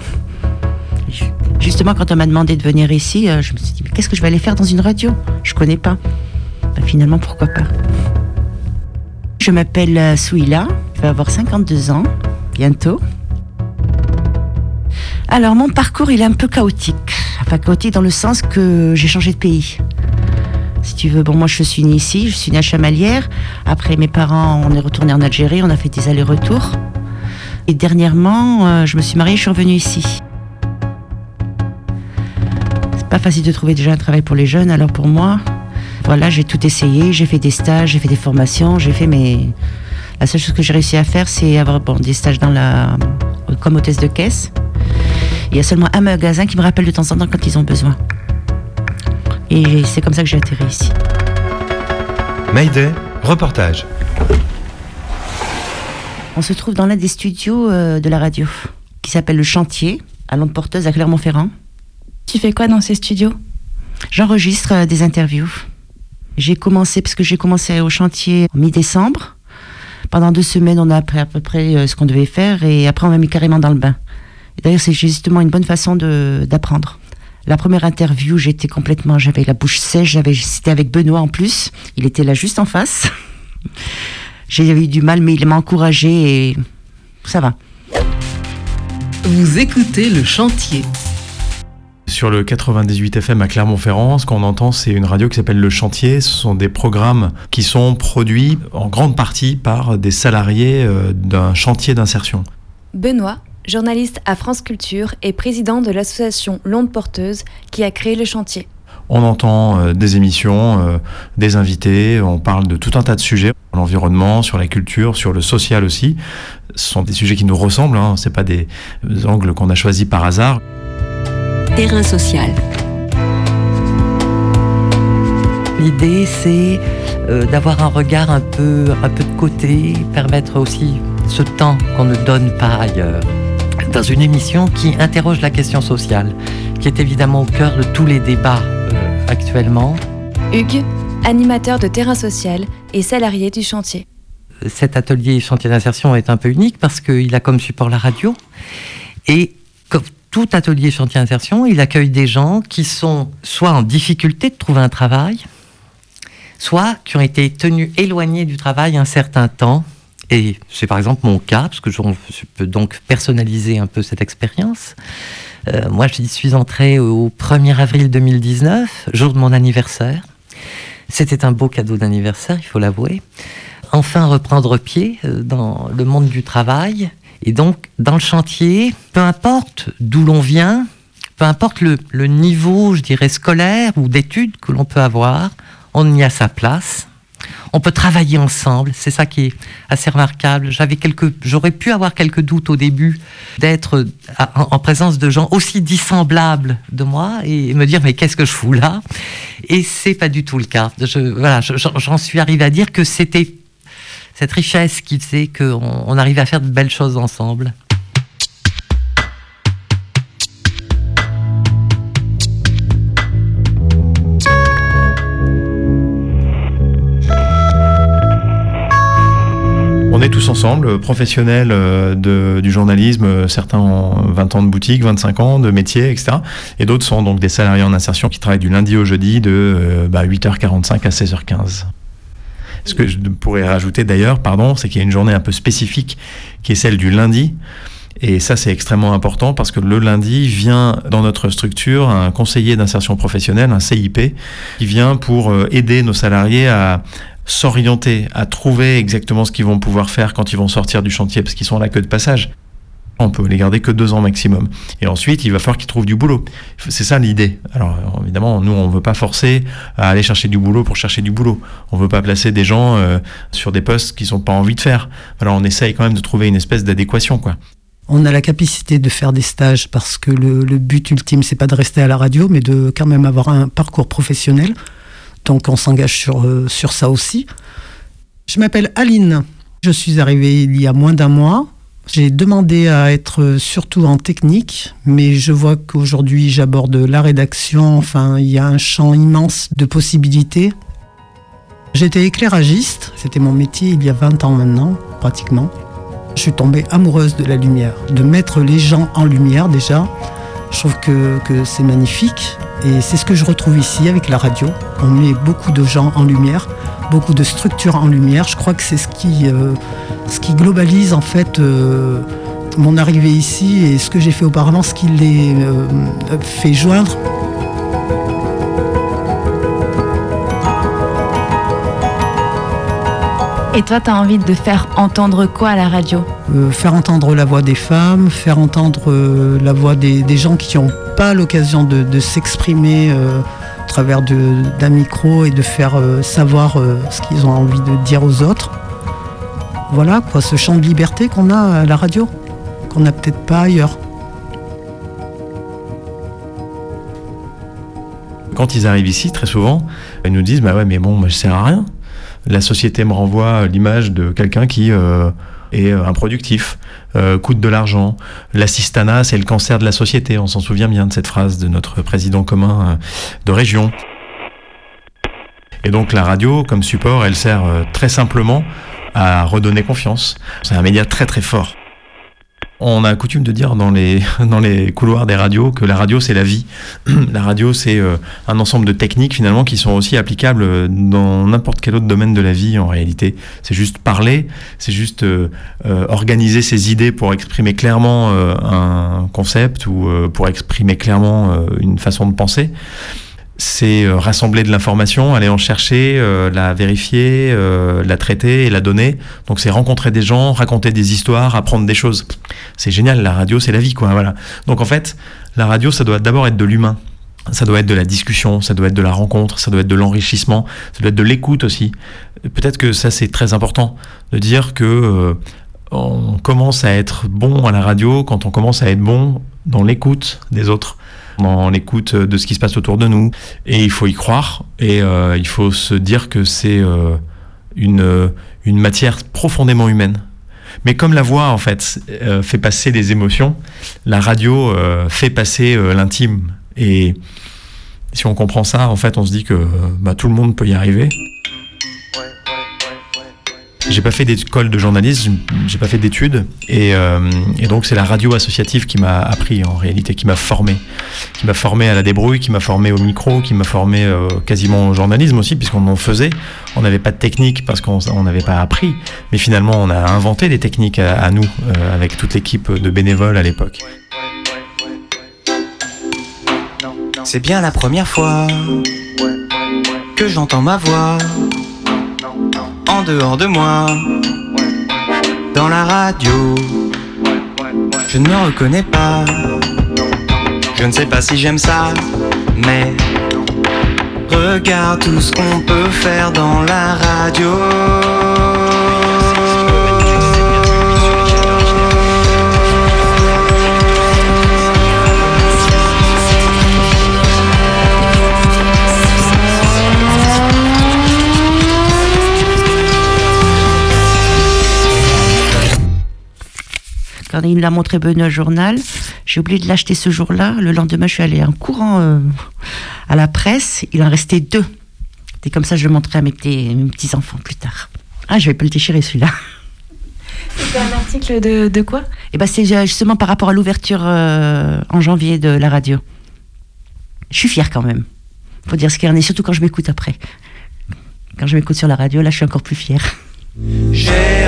Ju- Justement, quand on m'a demandé de venir ici, euh, je me suis dit, mais qu'est-ce que je vais aller faire dans une radio? Je connais pas. Ben, finalement, pourquoi pas? Je m'appelle euh, Souila, je vais avoir 52 ans, bientôt. Alors, mon parcours, il est un peu chaotique. Enfin, chaotique dans le sens que j'ai changé de pays. Si tu veux, bon, moi je suis née ici, je suis née à. Après, mes parents, on est retourné en Algérie, on a fait des allers-retours. Et dernièrement, euh, je me suis mariée, je suis revenue ici. C'est pas facile de trouver déjà un travail pour les jeunes, alors pour moi, voilà, j'ai tout essayé, j'ai fait des stages, j'ai fait des formations, j'ai fait mes. La seule chose que j'ai réussi à faire, c'est avoir des stages dans la. comme hôtesse de caisse. Il y a seulement un magasin qui me rappelle de temps en temps quand ils ont besoin. Et c'est comme ça que j'ai atterri ici. Mayday, reportage. On se trouve dans l'un des studios euh, de la radio, qui s'appelle Le Chantier, à Lampe Porteuse, à Clermont-Ferrand. Tu fais quoi dans ces studios? J'enregistre euh, des interviews. J'ai commencé, parce que j'ai commencé au chantier en mi-décembre. Pendant deux semaines, on a appris à peu près euh, ce qu'on devait faire, et après, on m'a mis carrément dans le bain. D'ailleurs, c'est justement une bonne façon d'apprendre. La première interview, j'étais complètement, j'avais la bouche sèche, j'avais, c'était avec Benoît en plus. Il était là juste en face. J'ai eu du mal, mais il m'a encouragé et ça va. Vous écoutez le chantier. Sur le 98 FM à Clermont-Ferrand, ce qu'on entend, c'est une radio qui s'appelle Le Chantier. Ce sont des programmes qui sont produits en grande partie par des salariés euh, d'un chantier d'insertion. Benoît, journaliste à France Culture et président de l'association L'Onde Porteuse qui a créé le chantier. On entend euh, des émissions, euh, des invités, on parle de tout un tas de sujets, sur l'environnement, sur la culture, sur le social aussi. Ce sont des sujets qui nous ressemblent, hein, c'est pas des angles qu'on a choisis par hasard. Terrain social. L'idée, c'est euh, d'avoir un regard un peu, un peu de côté, permettre aussi ce temps qu'on ne donne pas ailleurs. Dans une émission qui interroge la question sociale, qui est évidemment au cœur de tous les débats euh, actuellement. Hugues, animateur de terrain social et salarié du chantier. Cet atelier chantier d'insertion est un peu unique parce qu'il a comme support la radio. Et comme tout atelier chantier d'insertion, il accueille des gens qui sont soit en difficulté de trouver un travail, soit qui ont été tenus éloignés du travail un certain temps. C'est par exemple mon cas, parce que je peux donc personnaliser un peu cette expérience. Euh, moi, j'y suis entrée au 1er avril 2019, jour de mon anniversaire. C'était un beau cadeau d'anniversaire, il faut l'avouer. Enfin, reprendre pied euh, dans le monde du travail. Et donc, dans le chantier, peu importe d'où l'on vient, peu importe le niveau, je dirais, scolaire ou d'études que l'on peut avoir, on y a sa place. On peut travailler ensemble, c'est ça qui est assez remarquable. J'aurais pu avoir quelques doutes au début d'être en, en présence de gens aussi dissemblables de moi et me dire mais qu'est-ce que je fous là? Et c'est pas du tout le cas. J'en suis arrivé à dire que c'était cette richesse qui faisait qu'on on arrivait à faire de belles choses ensemble. Ensemble, euh, professionnels euh, du journalisme, euh, certains ont 20 ans de boutique, 25 ans de métier, etc. Et d'autres sont donc des salariés en insertion qui travaillent du lundi au jeudi de euh, bah, 8h45 à 16h15. Ce que je pourrais rajouter d'ailleurs, pardon, c'est qu'il y a une journée un peu spécifique qui est celle du lundi. Et ça, c'est extrêmement important parce que le lundi vient dans notre structure un conseiller d'insertion professionnelle, un CIP, qui vient pour aider nos salariés à s'orienter, à trouver exactement ce qu'ils vont pouvoir faire quand ils vont sortir du chantier parce qu'ils sont là que de passage. On peut les garder que deux ans maximum. Et ensuite, il va falloir qu'ils trouvent du boulot. C'est ça l'idée. Alors évidemment, nous, on ne veut pas forcer à aller chercher du boulot pour chercher du boulot. On ne veut pas placer des gens euh, sur des postes qu'ils n'ont pas envie de faire. Alors on essaye quand même de trouver une espèce d'adéquation, quoi. On a la capacité de faire des stages parce que le, le but ultime, c'est pas de rester à la radio, mais de quand même avoir un parcours professionnel. Donc on s'engage sur, euh, sur ça aussi. Je m'appelle Aline. Je suis arrivée il y a moins d'un mois. J'ai demandé à être surtout en technique, mais je vois qu'aujourd'hui j'aborde la rédaction. Enfin, il y a un champ immense de possibilités. J'étais éclairagiste, c'était mon métier il y a 20 ans maintenant, pratiquement. Je suis tombée amoureuse de la lumière, de mettre les gens en lumière déjà. Je trouve que, que c'est magnifique et c'est ce que je retrouve ici avec la radio. On met beaucoup de gens en lumière, beaucoup de structures en lumière. Je crois que c'est ce qui, euh, ce qui globalise en fait euh, mon arrivée ici et ce que j'ai fait auparavant, ce qui les euh, fait joindre. Et toi, tu as envie de faire entendre quoi à la radio? Euh, faire entendre la voix des femmes, faire entendre euh, la voix des, des gens qui n'ont pas l'occasion de, s'exprimer euh, au travers d'un micro et de faire euh, savoir euh, ce qu'ils ont envie de dire aux autres. Voilà quoi, ce champ de liberté qu'on a à la radio, qu'on n'a peut-être pas ailleurs. Quand ils arrivent ici, très souvent, ils nous disent Bah ouais, mais bon, moi, je sers à rien. La société me renvoie l'image de quelqu'un qui euh, est euh, improductif, euh, coûte de l'argent. L'assistanat, c'est le cancer de la société. On s'en souvient bien de cette phrase de notre président commun euh, de région. Et donc la radio, comme support, elle sert très simplement à redonner confiance. C'est un média très très fort. On a coutume de dire dans les, couloirs des radios que la radio c'est la vie. la radio c'est euh, un ensemble de techniques finalement qui sont aussi applicables euh, dans n'importe quel autre domaine de la vie en réalité. C'est juste parler, c'est juste euh, organiser ses idées pour exprimer clairement un concept ou pour exprimer clairement une façon de penser c'est euh, rassembler de l'information, aller en chercher, euh, la vérifier, euh, la traiter et la donner. Donc c'est rencontrer des gens, raconter des histoires, apprendre des choses. C'est génial, la radio c'est la vie quoi, voilà. Donc en fait, la radio ça doit d'abord être de l'humain. Ça doit être de la discussion, ça doit être de la rencontre, ça doit être de l'enrichissement, ça doit être de l'écoute aussi. Peut-être que ça c'est très important de dire que on commence à être bon à la radio quand on commence à être bon dans l'écoute des autres, dans l'écoute de ce qui se passe autour de nous. Et il faut y croire et euh, il faut se dire que c'est euh, une, une matière profondément humaine. Mais comme la voix, en fait, euh, fait passer des émotions, la radio euh, fait passer euh, l'intime. Et si on comprend ça, en fait, on se dit que euh, bah, tout le monde peut y arriver. J'ai pas fait d'école de journalisme, j'ai pas fait d'études, et, euh, et donc c'est la radio associative qui m'a appris en réalité, qui m'a formé, qui m'a formé à la débrouille, qui m'a formé au micro, qui m'a formé euh, quasiment au journalisme aussi, puisqu'on en faisait. On n'avait pas de technique parce qu'on on n'avait pas appris, mais finalement on a inventé des techniques à, à nous euh, avec toute l'équipe de bénévoles à l'époque. C'est bien la première fois que j'entends ma voix en dehors de moi, dans la radio. Je ne me reconnais pas, je ne sais pas si j'aime ça, mais regarde tout ce qu'on peut faire dans la radio. Quand il me l'a montré Benoît Journal, j'ai oublié de l'acheter ce jour-là. Le lendemain, je suis allée en courant euh, à la presse. Il en restait deux. Et comme ça, je le montrerai à mes petits, mes petits enfants plus tard. Ah, je vais pas le déchirer celui-là. C'est un article de, de quoi? Et ben, c'est justement par rapport à l'ouverture euh, en janvier de la radio. Je suis fière quand même. Faut dire ce qu'il y en est, surtout quand je m'écoute après. Quand je m'écoute sur la radio, là, je suis encore plus fière. J'ai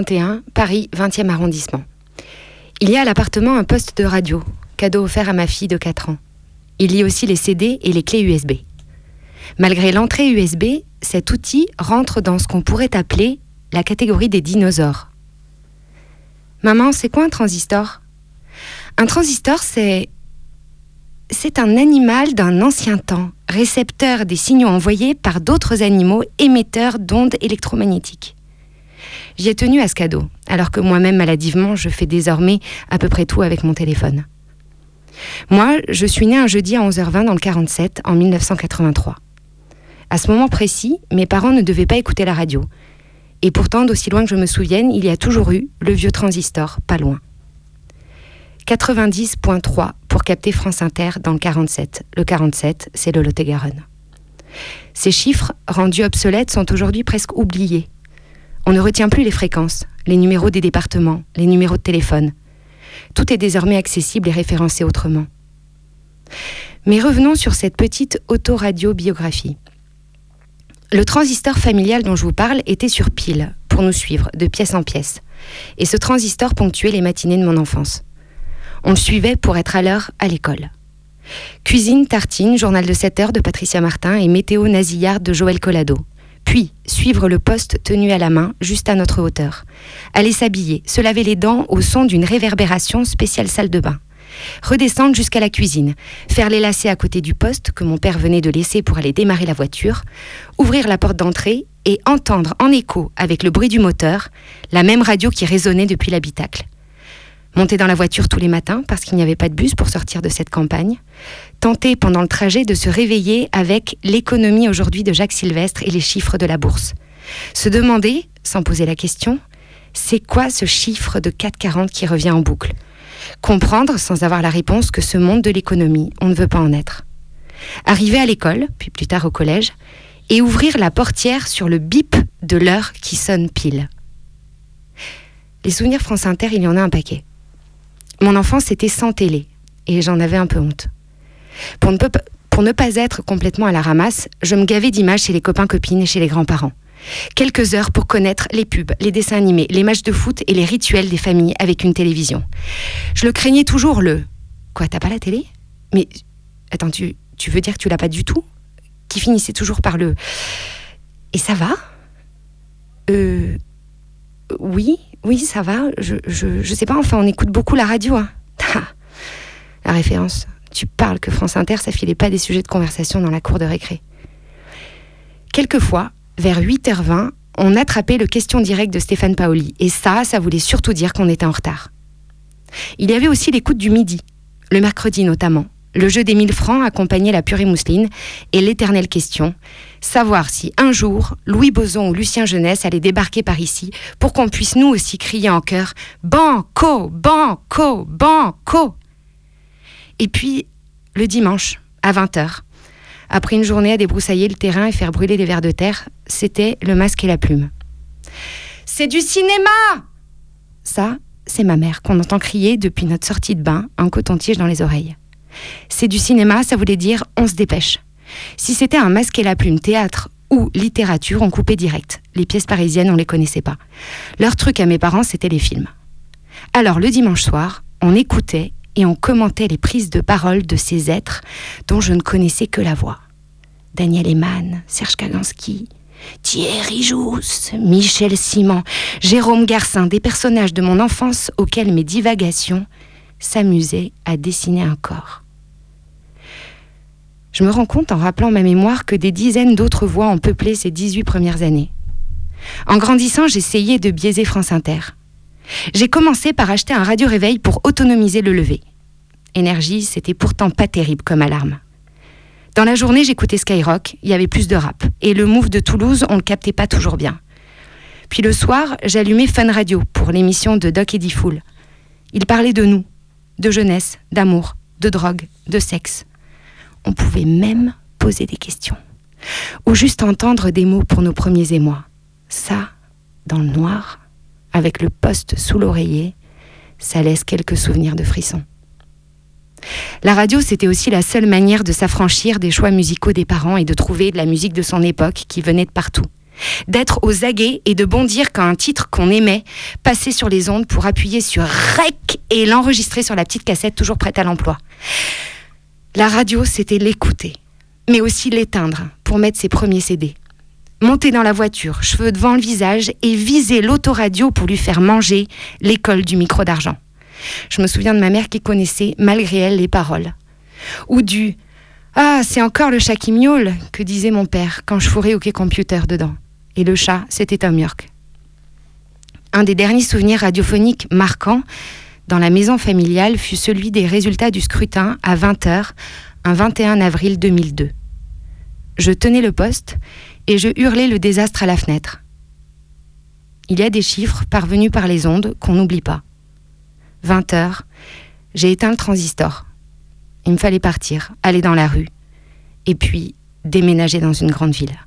2021, Paris, 20e arrondissement. Il y a à l'appartement un poste de radio, cadeau offert à ma fille de 4 ans. Il y a aussi les CD et les clés USB. Malgré l'entrée USB, cet outil rentre dans ce qu'on pourrait appeler la catégorie des dinosaures. Maman, c'est quoi un transistor? Un transistor, c'est. C'est un animal d'un ancien temps, récepteur des signaux envoyés par d'autres animaux émetteurs d'ondes électromagnétiques. J'y ai tenu à ce cadeau, alors que moi-même, maladivement, je fais désormais à peu près tout avec mon téléphone. Moi, je suis née un jeudi à 11h20 dans le 47, en 1983. À ce moment précis, mes parents ne devaient pas écouter la radio. Et pourtant, d'aussi loin que je me souvienne, il y a toujours eu le vieux transistor, pas loin. 90.3 pour capter France Inter dans le 47. Le 47, c'est le Lot-et-Garonne. Ces chiffres, rendus obsolètes, sont aujourd'hui presque oubliés. On ne retient plus les fréquences, les numéros des départements, les numéros de téléphone. Tout est désormais accessible et référencé autrement. Mais revenons sur cette petite autoradio biographie. Le transistor familial dont je vous parle était sur pile, pour nous suivre, de pièce en pièce. Et ce transistor ponctuait les matinées de mon enfance. On le suivait pour être à l'heure à l'école. Cuisine, tartine, journal de 7 heures de Patricia Martin et météo nasillard de Joël Collado. Puis, suivre le poste tenu à la main, juste à notre hauteur. Aller s'habiller, se laver les dents au son d'une réverbération spéciale salle de bain. Redescendre jusqu'à la cuisine, faire les lacets à côté du poste que mon père venait de laisser pour aller démarrer la voiture, ouvrir la porte d'entrée et entendre en écho, avec le bruit du moteur, la même radio qui résonnait depuis l'habitacle monter dans la voiture tous les matins parce qu'il n'y avait pas de bus pour sortir de cette campagne, tenter pendant le trajet de se réveiller avec l'économie aujourd'hui de Jacques Sylvestre et les chiffres de la bourse. Se demander, sans poser la question, c'est quoi ce chiffre de 4,40 qui revient en boucle? Comprendre, sans avoir la réponse, que ce monde de l'économie, on ne veut pas en être. Arriver à l'école, puis plus tard au collège, et ouvrir la portière sur le bip de l'heure qui sonne pile. Les souvenirs France Inter, il y en a un paquet. Mon enfance était sans télé, et j'en avais un peu honte. Pour ne, pas être complètement à la ramasse, je me gavais d'images chez les copains-copines et chez les grands-parents. Quelques heures pour connaître les pubs, les dessins animés, les matchs de foot et les rituels des familles avec une télévision. Je le craignais toujours le Quoi, t'as pas la télé? Mais attends, tu, tu veux dire que tu l'as pas du tout? Qui finissait toujours par le Et ça va? Euh. Oui, oui, ça va. Je, je, sais pas, enfin, on écoute beaucoup la radio. Hein. la référence. Tu parles que France Inter, ça filait pas des sujets de conversation dans la cour de récré. Quelquefois, vers 8h20, on attrapait le question direct de Stéphane Paoli. Et ça, ça voulait surtout dire qu'on était en retard. Il y avait aussi l'écoute du midi, le mercredi notamment. Le jeu des 1000 francs accompagnait la purée mousseline et l'éternelle question, savoir si un jour Louis Boson ou Lucien Jeunesse allaient débarquer par ici pour qu'on puisse nous aussi crier en chœur Banco, Banco, Banco Et puis, le dimanche, à 20h, après une journée à débroussailler le terrain et faire brûler des vers de terre, c'était le masque et la plume. C'est du cinéma Ça, c'est ma mère qu'on entend crier depuis notre sortie de bain, un coton-tige dans les oreilles. C'est du cinéma, ça voulait dire on se dépêche. Si c'était un masque et la plume théâtre ou littérature, on coupait direct. Les pièces parisiennes, on les connaissait pas. Leur truc à mes parents, c'était les films. Alors le dimanche soir, on écoutait et on commentait les prises de parole de ces êtres dont je ne connaissais que la voix. Daniel Eman, Serge Kaganski, Thierry Jousse, Michel Simon, Jérôme Garcin, des personnages de mon enfance auxquels mes divagations s'amusaient à dessiner un corps. Je me rends compte en rappelant ma mémoire que des dizaines d'autres voix ont peuplé ces 18 premières années. En grandissant, j'essayais de biaiser France Inter. J'ai commencé par acheter un radio-réveil pour autonomiser le lever. Énergie, c'était pourtant pas terrible comme alarme. Dans la journée, j'écoutais Skyrock, il y avait plus de rap. Et le move de Toulouse, on le captait pas toujours bien. Puis le soir, j'allumais Fun Radio pour l'émission de Doc Eddie Fool. Il parlait de nous, de jeunesse, d'amour, de drogue, de sexe. On pouvait même poser des questions. Ou juste entendre des mots pour nos premiers émois. Ça, dans le noir, avec le poste sous l'oreiller, ça laisse quelques souvenirs de frissons. La radio, c'était aussi la seule manière de s'affranchir des choix musicaux des parents et de trouver de la musique de son époque qui venait de partout. d'être aux aguets et de bondir quand un titre qu'on aimait passait sur les ondes pour appuyer sur REC et l'enregistrer sur la petite cassette toujours prête à l'emploi. La radio, c'était l'écouter, mais aussi l'éteindre pour mettre ses premiers CD. Monter dans la voiture, cheveux devant le visage, et viser l'autoradio pour lui faire manger l'école du micro d'argent. Je me souviens de ma mère qui connaissait, malgré elle, les paroles. Ou du Ah, c'est encore le chat qui miaule, que disait mon père quand je fourrais au quai computer dedans. Et le chat, c'était un York. Un des derniers souvenirs radiophoniques marquants dans la maison familiale fut celui des résultats du scrutin à 20h, un 21 avril 2002. Je tenais le poste et je hurlais le désastre à la fenêtre. Il y a des chiffres parvenus par les ondes qu'on n'oublie pas. 20 heures, j'ai éteint le transistor. Il me fallait partir, aller dans la rue, et puis déménager dans une grande ville.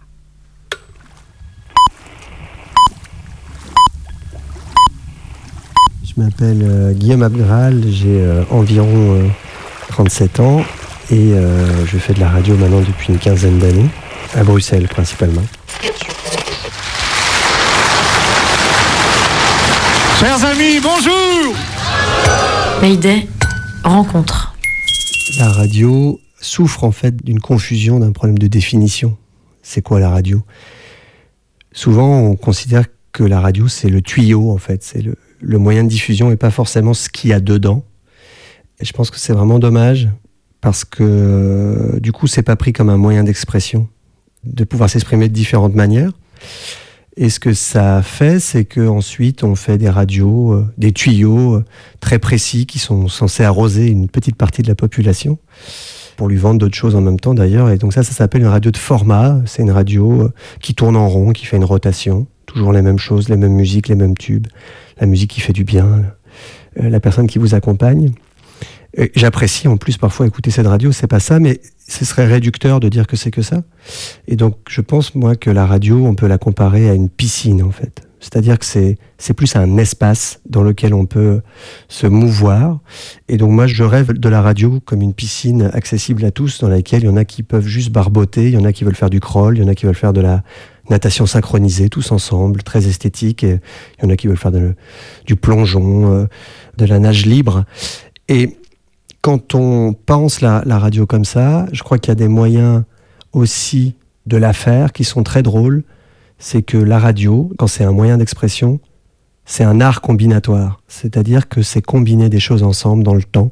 Je m'appelle euh, Guillaume Abgral, j'ai euh, environ euh, 37 ans et euh, je fais de la radio maintenant depuis une quinzaine d'années, à Bruxelles principalement. Chers amis, bonjour Mayday, rencontre. La radio souffre en fait d'une confusion, d'un problème de définition. C'est quoi la radio? Souvent, on considère que la radio, c'est le tuyau, en fait, c'est le, le moyen de diffusion et pas forcément ce qu'il y a dedans. Et je pense que c'est vraiment dommage parce que du coup, c'est pas pris comme un moyen d'expression, de pouvoir s'exprimer de différentes manières. Et ce que ça fait, c'est qu'ensuite, on fait des radios, euh, des tuyaux euh, très précis qui sont censés arroser une petite partie de la population pour lui vendre d'autres choses en même temps d'ailleurs. Et donc ça, ça s'appelle une radio de format. C'est une radio euh, qui tourne en rond, qui fait une rotation. Toujours les mêmes choses, les mêmes musiques, les mêmes tubes. La musique qui fait du bien, euh, la personne qui vous accompagne. J'apprécie en plus parfois écouter cette radio, c'est pas ça, mais ce serait réducteur de dire que c'est que ça. Et donc je pense moi que la radio, on peut la comparer à une piscine en fait. C'est-à-dire que c'est plus un espace dans lequel on peut se mouvoir. Et donc moi je rêve de la radio comme une piscine accessible à tous, dans laquelle il y en a qui peuvent juste barboter, il y en a qui veulent faire du crawl, il y en a qui veulent faire de la natation synchronisée tous ensemble, très esthétique. Et il y en a qui veulent faire du plongeon, euh, de la nage libre. Et quand on pense la, radio comme ça, je crois qu'il y a des moyens aussi de la faire qui sont très drôles. C'est que la radio, quand c'est un moyen d'expression, c'est un art combinatoire. C'est-à-dire que c'est combiner des choses ensemble dans le temps.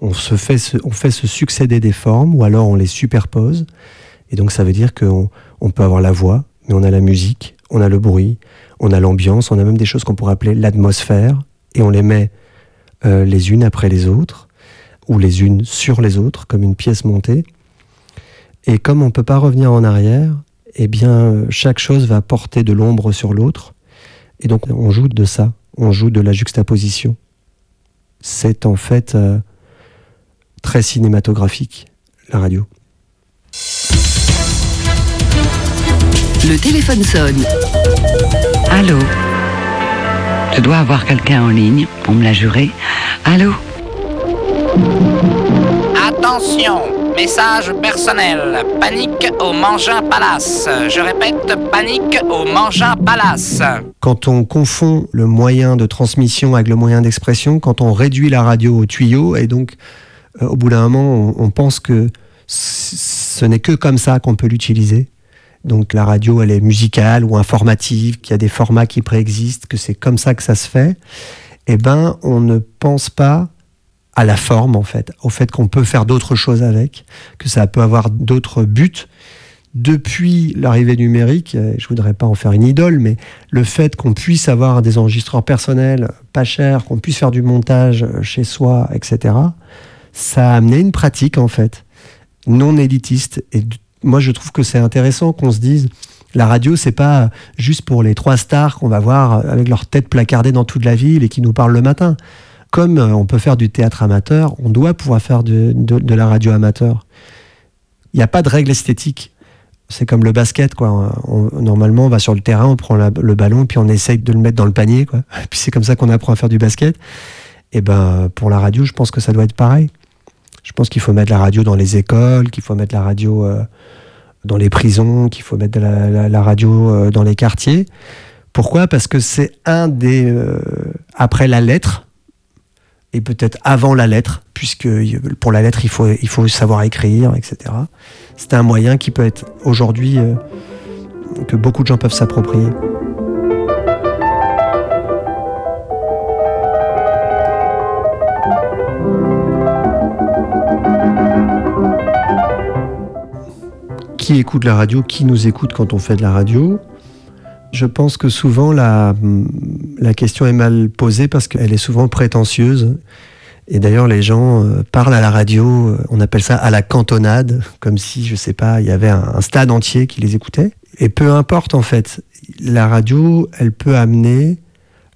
On, se fait se, on fait se succéder des formes ou alors on les superpose. Et donc ça veut dire qu'on on peut avoir la voix, mais on a la musique, on a le bruit, on a l'ambiance, on a même des choses qu'on pourrait appeler l'atmosphère. Et on les met euh, les unes après les autres ou les unes sur les autres, comme une pièce montée. Et comme on ne peut pas revenir en arrière, eh bien, chaque chose va porter de l'ombre sur l'autre. Et donc, on joue de ça, on joue de la juxtaposition. C'est en fait euh, très cinématographique, la radio. Le téléphone sonne. Allô? Je dois avoir quelqu'un en ligne, on me l'a juré. Allô? Attention, message personnel. Panique au Mangin Palace. Je répète, panique au Mangin Palace. Quand on confond le moyen de transmission avec le moyen d'expression, quand on réduit la radio au tuyau, et donc euh, au bout d'un moment, on, on pense que ce n'est que comme ça qu'on peut l'utiliser. Donc la radio, elle est musicale ou informative, qu'il y a des formats qui préexistent, que c'est comme ça que ça se fait. Eh ben, on ne pense pas à la forme en fait, au fait qu'on peut faire d'autres choses avec, que ça peut avoir d'autres buts. Depuis l'arrivée numérique, je voudrais pas en faire une idole, mais le fait qu'on puisse avoir des enregistreurs personnels pas chers, qu'on puisse faire du montage chez soi, etc., ça a amené une pratique en fait non élitiste. Et moi, je trouve que c'est intéressant qu'on se dise la radio, c'est pas juste pour les trois stars qu'on va voir avec leur tête placardée dans toute la ville et qui nous parlent le matin. Comme euh, on peut faire du théâtre amateur, on doit pouvoir faire de, de- la radio amateur. Il n'y a pas de règle esthétique. C'est comme le basket, quoi. On- normalement, on va sur le terrain, on prend le ballon, puis on essaye de le mettre dans le panier, quoi. Puis c'est comme ça qu'on apprend à faire du basket. Et ben, pour la radio, je pense que ça doit être pareil. Je pense qu'il faut mettre la radio dans les écoles, qu'il faut mettre la radio euh, dans les prisons, qu'il faut mettre la, radio euh, dans les quartiers. Pourquoi? Parce que c'est un des... après la lettre, et peut-être avant la lettre, puisque pour la lettre, il faut, il faut savoir écrire, etc. C'est un moyen qui peut être aujourd'hui... euh, que beaucoup de gens peuvent s'approprier. Qui écoute la radio Qui nous écoute quand on fait de la radio? Je pense que souvent la, la question est mal posée parce qu'elle est souvent prétentieuse. Et d'ailleurs, les gens euh, parlent à la radio, euh, on appelle ça à la cantonade, comme si, je sais pas, il y avait un, stade entier qui les écoutait. Et peu importe, en fait, la radio, elle peut amener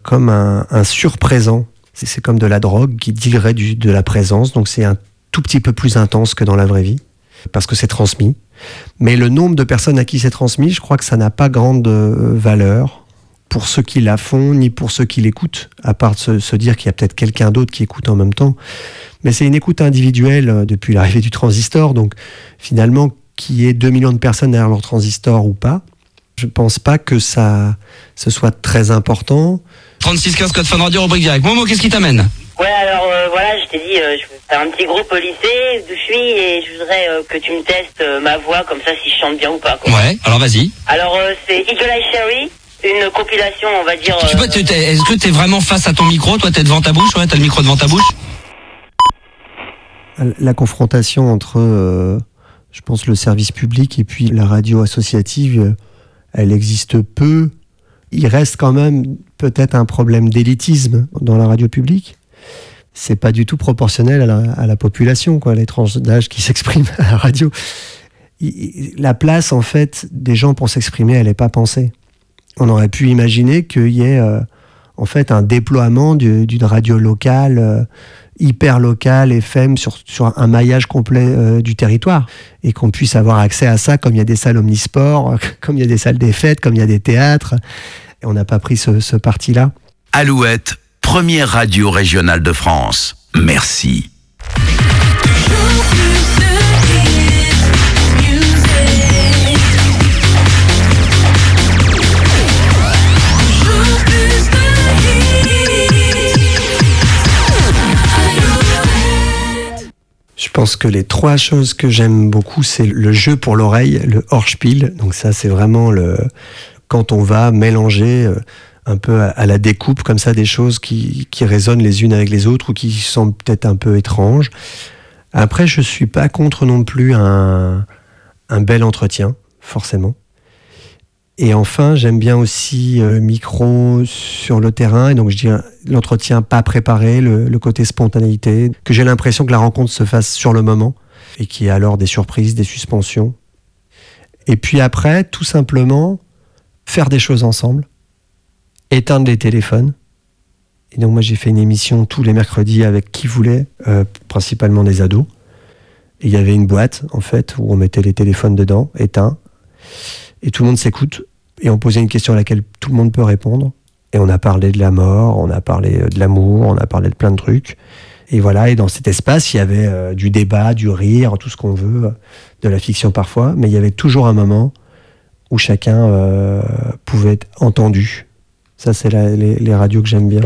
comme un, un surprésent. C'est c'est comme de la drogue qui dirait du, de la présence, donc c'est un tout petit peu plus intense que dans la vraie vie, parce que c'est transmis. Mais le nombre de personnes à qui c'est transmis, je crois que ça n'a pas grande euh, valeur pour ceux qui la font, ni pour ceux qui l'écoutent, à part de se, se dire qu'il y a peut-être quelqu'un d'autre qui écoute en même temps. Mais c'est une écoute individuelle euh, depuis l'arrivée du transistor, donc finalement, qu'il y ait 2 millions de personnes derrière leur transistor ou pas, je pense pas que ça ce soit très important. 3615 code Fun Radio, rubrique direct. Momo, qu'est-ce qui t'amène? Ouais, alors euh, voilà, je t'ai dit, euh, faire un petit groupe au lycée d'où je suis et je voudrais euh, que tu me testes euh, ma voix comme ça si je chante bien ou pas. Quoi. Ouais, alors vas-y. Alors euh, c'est Eagle Eye Cherry, une compilation, on va dire. Tu peux, euh, t'es- t'es- Est-ce que t'es vraiment face à ton micro Toi, t'es devant ta bouche Ouais, t'as le micro devant ta bouche? La confrontation entre, euh, je pense, le service public et puis la radio associative, euh, elle existe peu. Il reste quand même peut-être un problème d'élitisme dans la radio publique? C'est pas du tout proportionnel à la, à la population, quoi, les tranches d'âge qui s'expriment à la radio. La place, en fait, des gens pour s'exprimer, elle n'est pas pensée. On aurait pu imaginer qu'il y ait, euh, en fait, un déploiement du- d'une radio locale, euh, hyper locale, FM, sur, sur un maillage complet euh, du territoire. Et qu'on puisse avoir accès à ça, comme il y a des salles omnisports, comme il y a des salles des fêtes, comme il y a des théâtres. Et on n'a pas pris ce, ce parti-là. Alouette, première radio régionale de France. Merci. Je pense que les trois choses que j'aime beaucoup, c'est le jeu pour l'oreille, le Horspiel. Donc ça, c'est vraiment le quand on va mélanger euh, un peu à, la découpe comme ça des choses qui, qui résonnent les unes avec les autres ou qui semblent peut-être un peu étranges. Après, je suis pas contre non plus un, un bel entretien, forcément. Et enfin, j'aime bien aussi euh, le micro sur le terrain, et donc je dis euh, l'entretien pas préparé, le, le côté spontanéité, que j'ai l'impression que la rencontre se fasse sur le moment, et qu'il y ait alors des surprises, des suspensions. Et puis après, tout simplement, faire des choses ensemble, éteindre les téléphones. Et donc moi j'ai fait une émission tous les mercredis avec qui voulait, euh, principalement des ados. Et il y avait une boîte, en fait, où on mettait les téléphones dedans, éteints et tout le monde s'écoute et on posait une question à laquelle tout le monde peut répondre et on a parlé de la mort, on a parlé euh, de l'amour, on a parlé de plein de trucs et voilà et dans cet espace il y avait euh, du débat, du rire, tout ce qu'on veut, de la fiction parfois, mais il y avait toujours un moment où chacun pouvait être entendu. Ça c'est les, les radios que j'aime bien.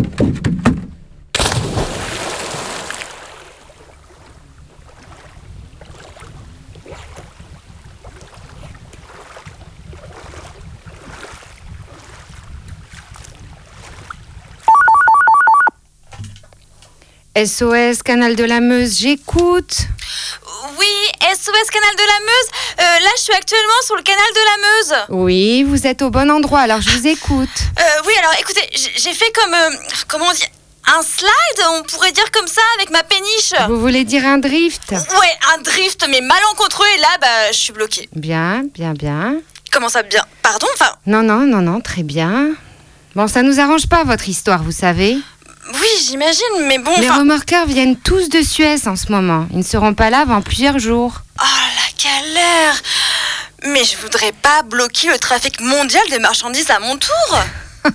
SOS, Canal de la Meuse, j'écoute. Oui, SOS Canal de la Meuse. Euh, là, je suis actuellement sur le canal de la Meuse. Oui, vous êtes au bon endroit, alors je vous écoute. Euh, oui, alors écoutez, j'ai fait comme. euh, comment on dit Un slide, on pourrait dire comme ça, avec ma péniche. Vous voulez dire un drift? Ouais, un drift, mais malencontreux, et là, bah, je suis bloquée. Bien, bien, bien. Comment ça, bien? Pardon? Enfin, Non, non, non, non, très bien. Bon, ça nous arrange pas votre histoire, vous savez. Oui, j'imagine, mais bon. Les remorqueurs viennent tous de Suez en ce moment. Ils ne seront pas là avant plusieurs jours. Oh la galère Mais je voudrais pas bloquer le trafic mondial des marchandises à mon tour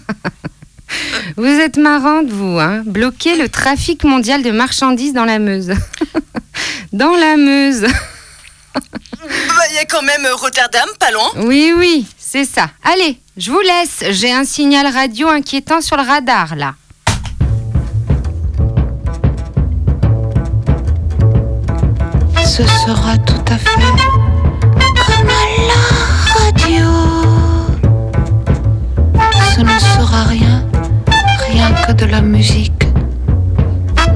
Vous êtes marrante, vous, hein Bloquer le trafic mondial de marchandises dans la Meuse. dans la Meuse. Bah, il y a quand même Rotterdam, pas loin. Oui, oui, c'est ça. Allez, je vous laisse. J'ai un signal radio inquiétant sur le radar, là. Ce sera tout à fait comme à la radio. Ce ne sera rien, rien que de la musique.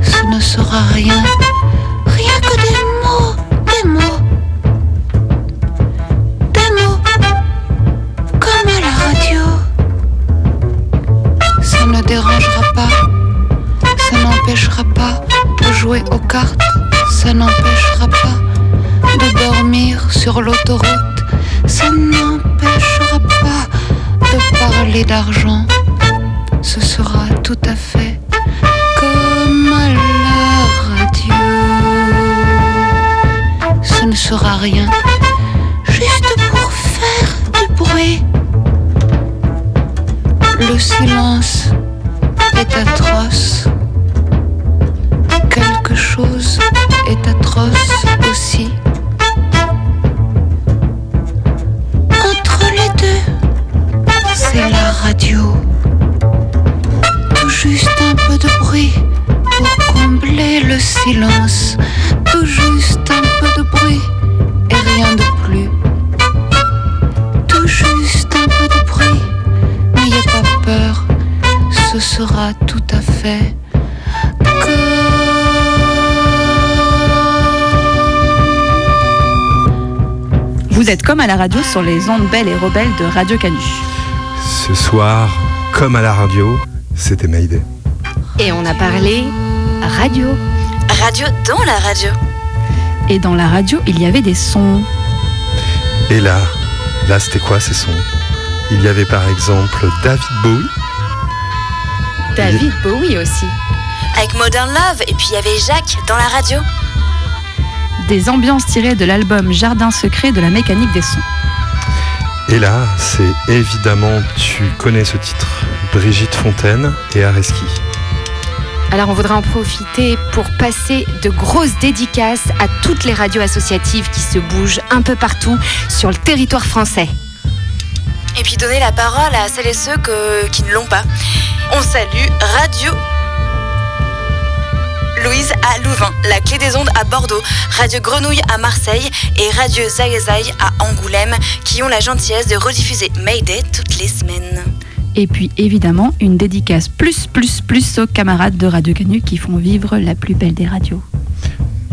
Ce ne sera rien, rien que des mots, des mots. Des mots, comme à la radio. Ça ne dérangera pas, ça n'empêchera pas de jouer aux cartes, ça n'empêchera pas de dormir sur l'autoroute, ça n'empêchera pas de parler d'argent. Ce sera tout à fait comme à la radio. Ce ne sera rien, juste pour faire du bruit. Le silence est atroce. Chose est atroce aussi. Entre les deux, c'est la radio. Tout juste un peu de bruit pour combler le silence. Tout juste un peu de bruit et rien de plus. Tout juste un peu de bruit, n'ayez pas peur, ce sera tout à fait Vous êtes comme à la radio sur les ondes belles et rebelles de Radio Canu. Ce soir, comme à la radio, c'était Mayday. Et on a parlé radio. Radio dans la radio. Et dans la radio, il y avait des sons. Et là, là c'était quoi ces sons? Il y avait par exemple David Bowie. David Bowie aussi. Avec Modern Love, et puis il y avait Jacques dans la radio. Des ambiances tirées de l'album Jardin secret de la mécanique des sons. Et là, c'est évidemment, tu connais ce titre, Brigitte Fontaine et Areski. Alors on voudrait en profiter pour passer de grosses dédicaces à toutes les radios associatives qui se bougent un peu partout sur le territoire français. Et puis donner la parole à celles et ceux que- qui ne l'ont pas. On salue Radio Louise à Louvain, La Clé des Ondes à Bordeaux, Radio Grenouille à Marseille et Radio Zagazaï à Angoulême qui ont la gentillesse de rediffuser Mayday toutes les semaines. Et puis évidemment, une dédicace plus, plus, plus aux camarades de Radio Canu qui font vivre la plus belle des radios.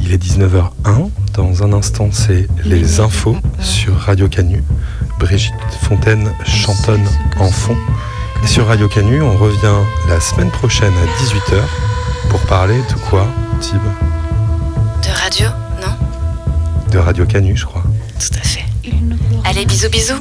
Il est 19h01. Dans un instant, c'est les infos sur Radio Canu. Brigitte Fontaine chantonne en fond. Et sur Radio Canu, on revient la semaine prochaine à 18h pour parler de quoi, Tib De radio, non? De Radio Canu, je crois. Tout à fait. Allez, bisous bisous.